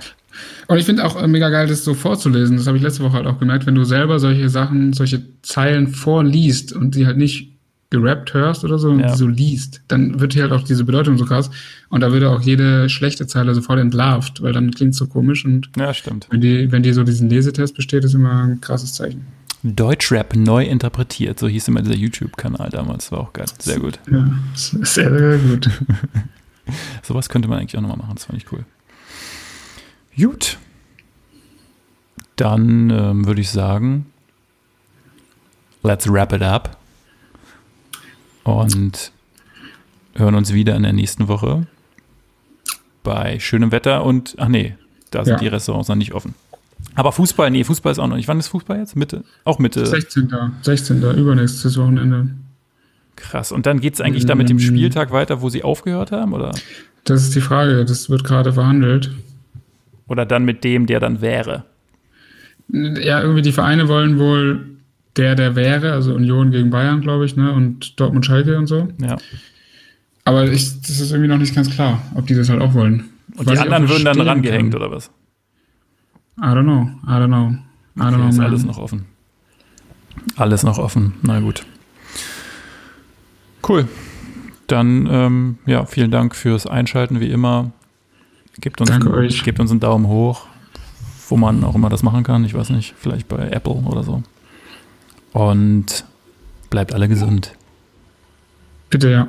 Und ich finde auch äh, mega geil, das so vorzulesen. Das habe ich letzte Woche halt auch gemerkt, wenn du selber solche Sachen, solche Zeilen vorliest und die halt nicht gerappt hörst oder so und Ja. die so liest, dann wird hier halt auch diese Bedeutung so krass. Und da würde auch jede schlechte Zeile sofort entlarvt, weil dann klingt so komisch. Und Ja, stimmt. wenn die, wenn die so diesen Lesetest besteht, ist immer ein krasses Zeichen. Deutschrap neu interpretiert, so hieß immer dieser YouTube-Kanal damals, war auch geil. Sehr gut. Ja, sehr, sehr gut. Sowas könnte man eigentlich auch nochmal machen, das fand ich cool. Gut. Dann ähm, würde ich sagen, let's wrap it up. Und hören uns wieder in der nächsten Woche bei schönem Wetter und, ach nee, da sind Ja. die Restaurants noch nicht offen. Aber Fußball, nee, Fußball ist auch noch nicht. Wann ist Fußball jetzt? Mitte? Auch Mitte. 16. 16. übernächstes Wochenende. Krass. Und dann geht es eigentlich da mit dem Mm. Spieltag weiter, wo sie aufgehört haben? Oder, Das ist die Frage. Das wird gerade verhandelt. oder dann mit dem, der dann wäre? Ja, irgendwie die Vereine wollen wohl der, der wäre, also Union gegen Bayern, glaube ich, ne? Und Dortmund Schalke und so. Ja. Aber ich, das ist irgendwie noch nicht ganz klar, ob die das halt auch wollen. Und Was die anderen würden dann rangehängt, kann. oder was? I don't know. I don't know. I don't Okay, know, ist man. alles noch offen. Alles noch offen. Na gut. Cool. Dann, ähm, ja, vielen Dank fürs Einschalten, wie immer. Gebt uns, einen, gebt uns einen Daumen hoch, wo man auch immer das machen kann. Ich weiß nicht, vielleicht bei Apple oder so. Und bleibt alle gesund. Bitte, ja.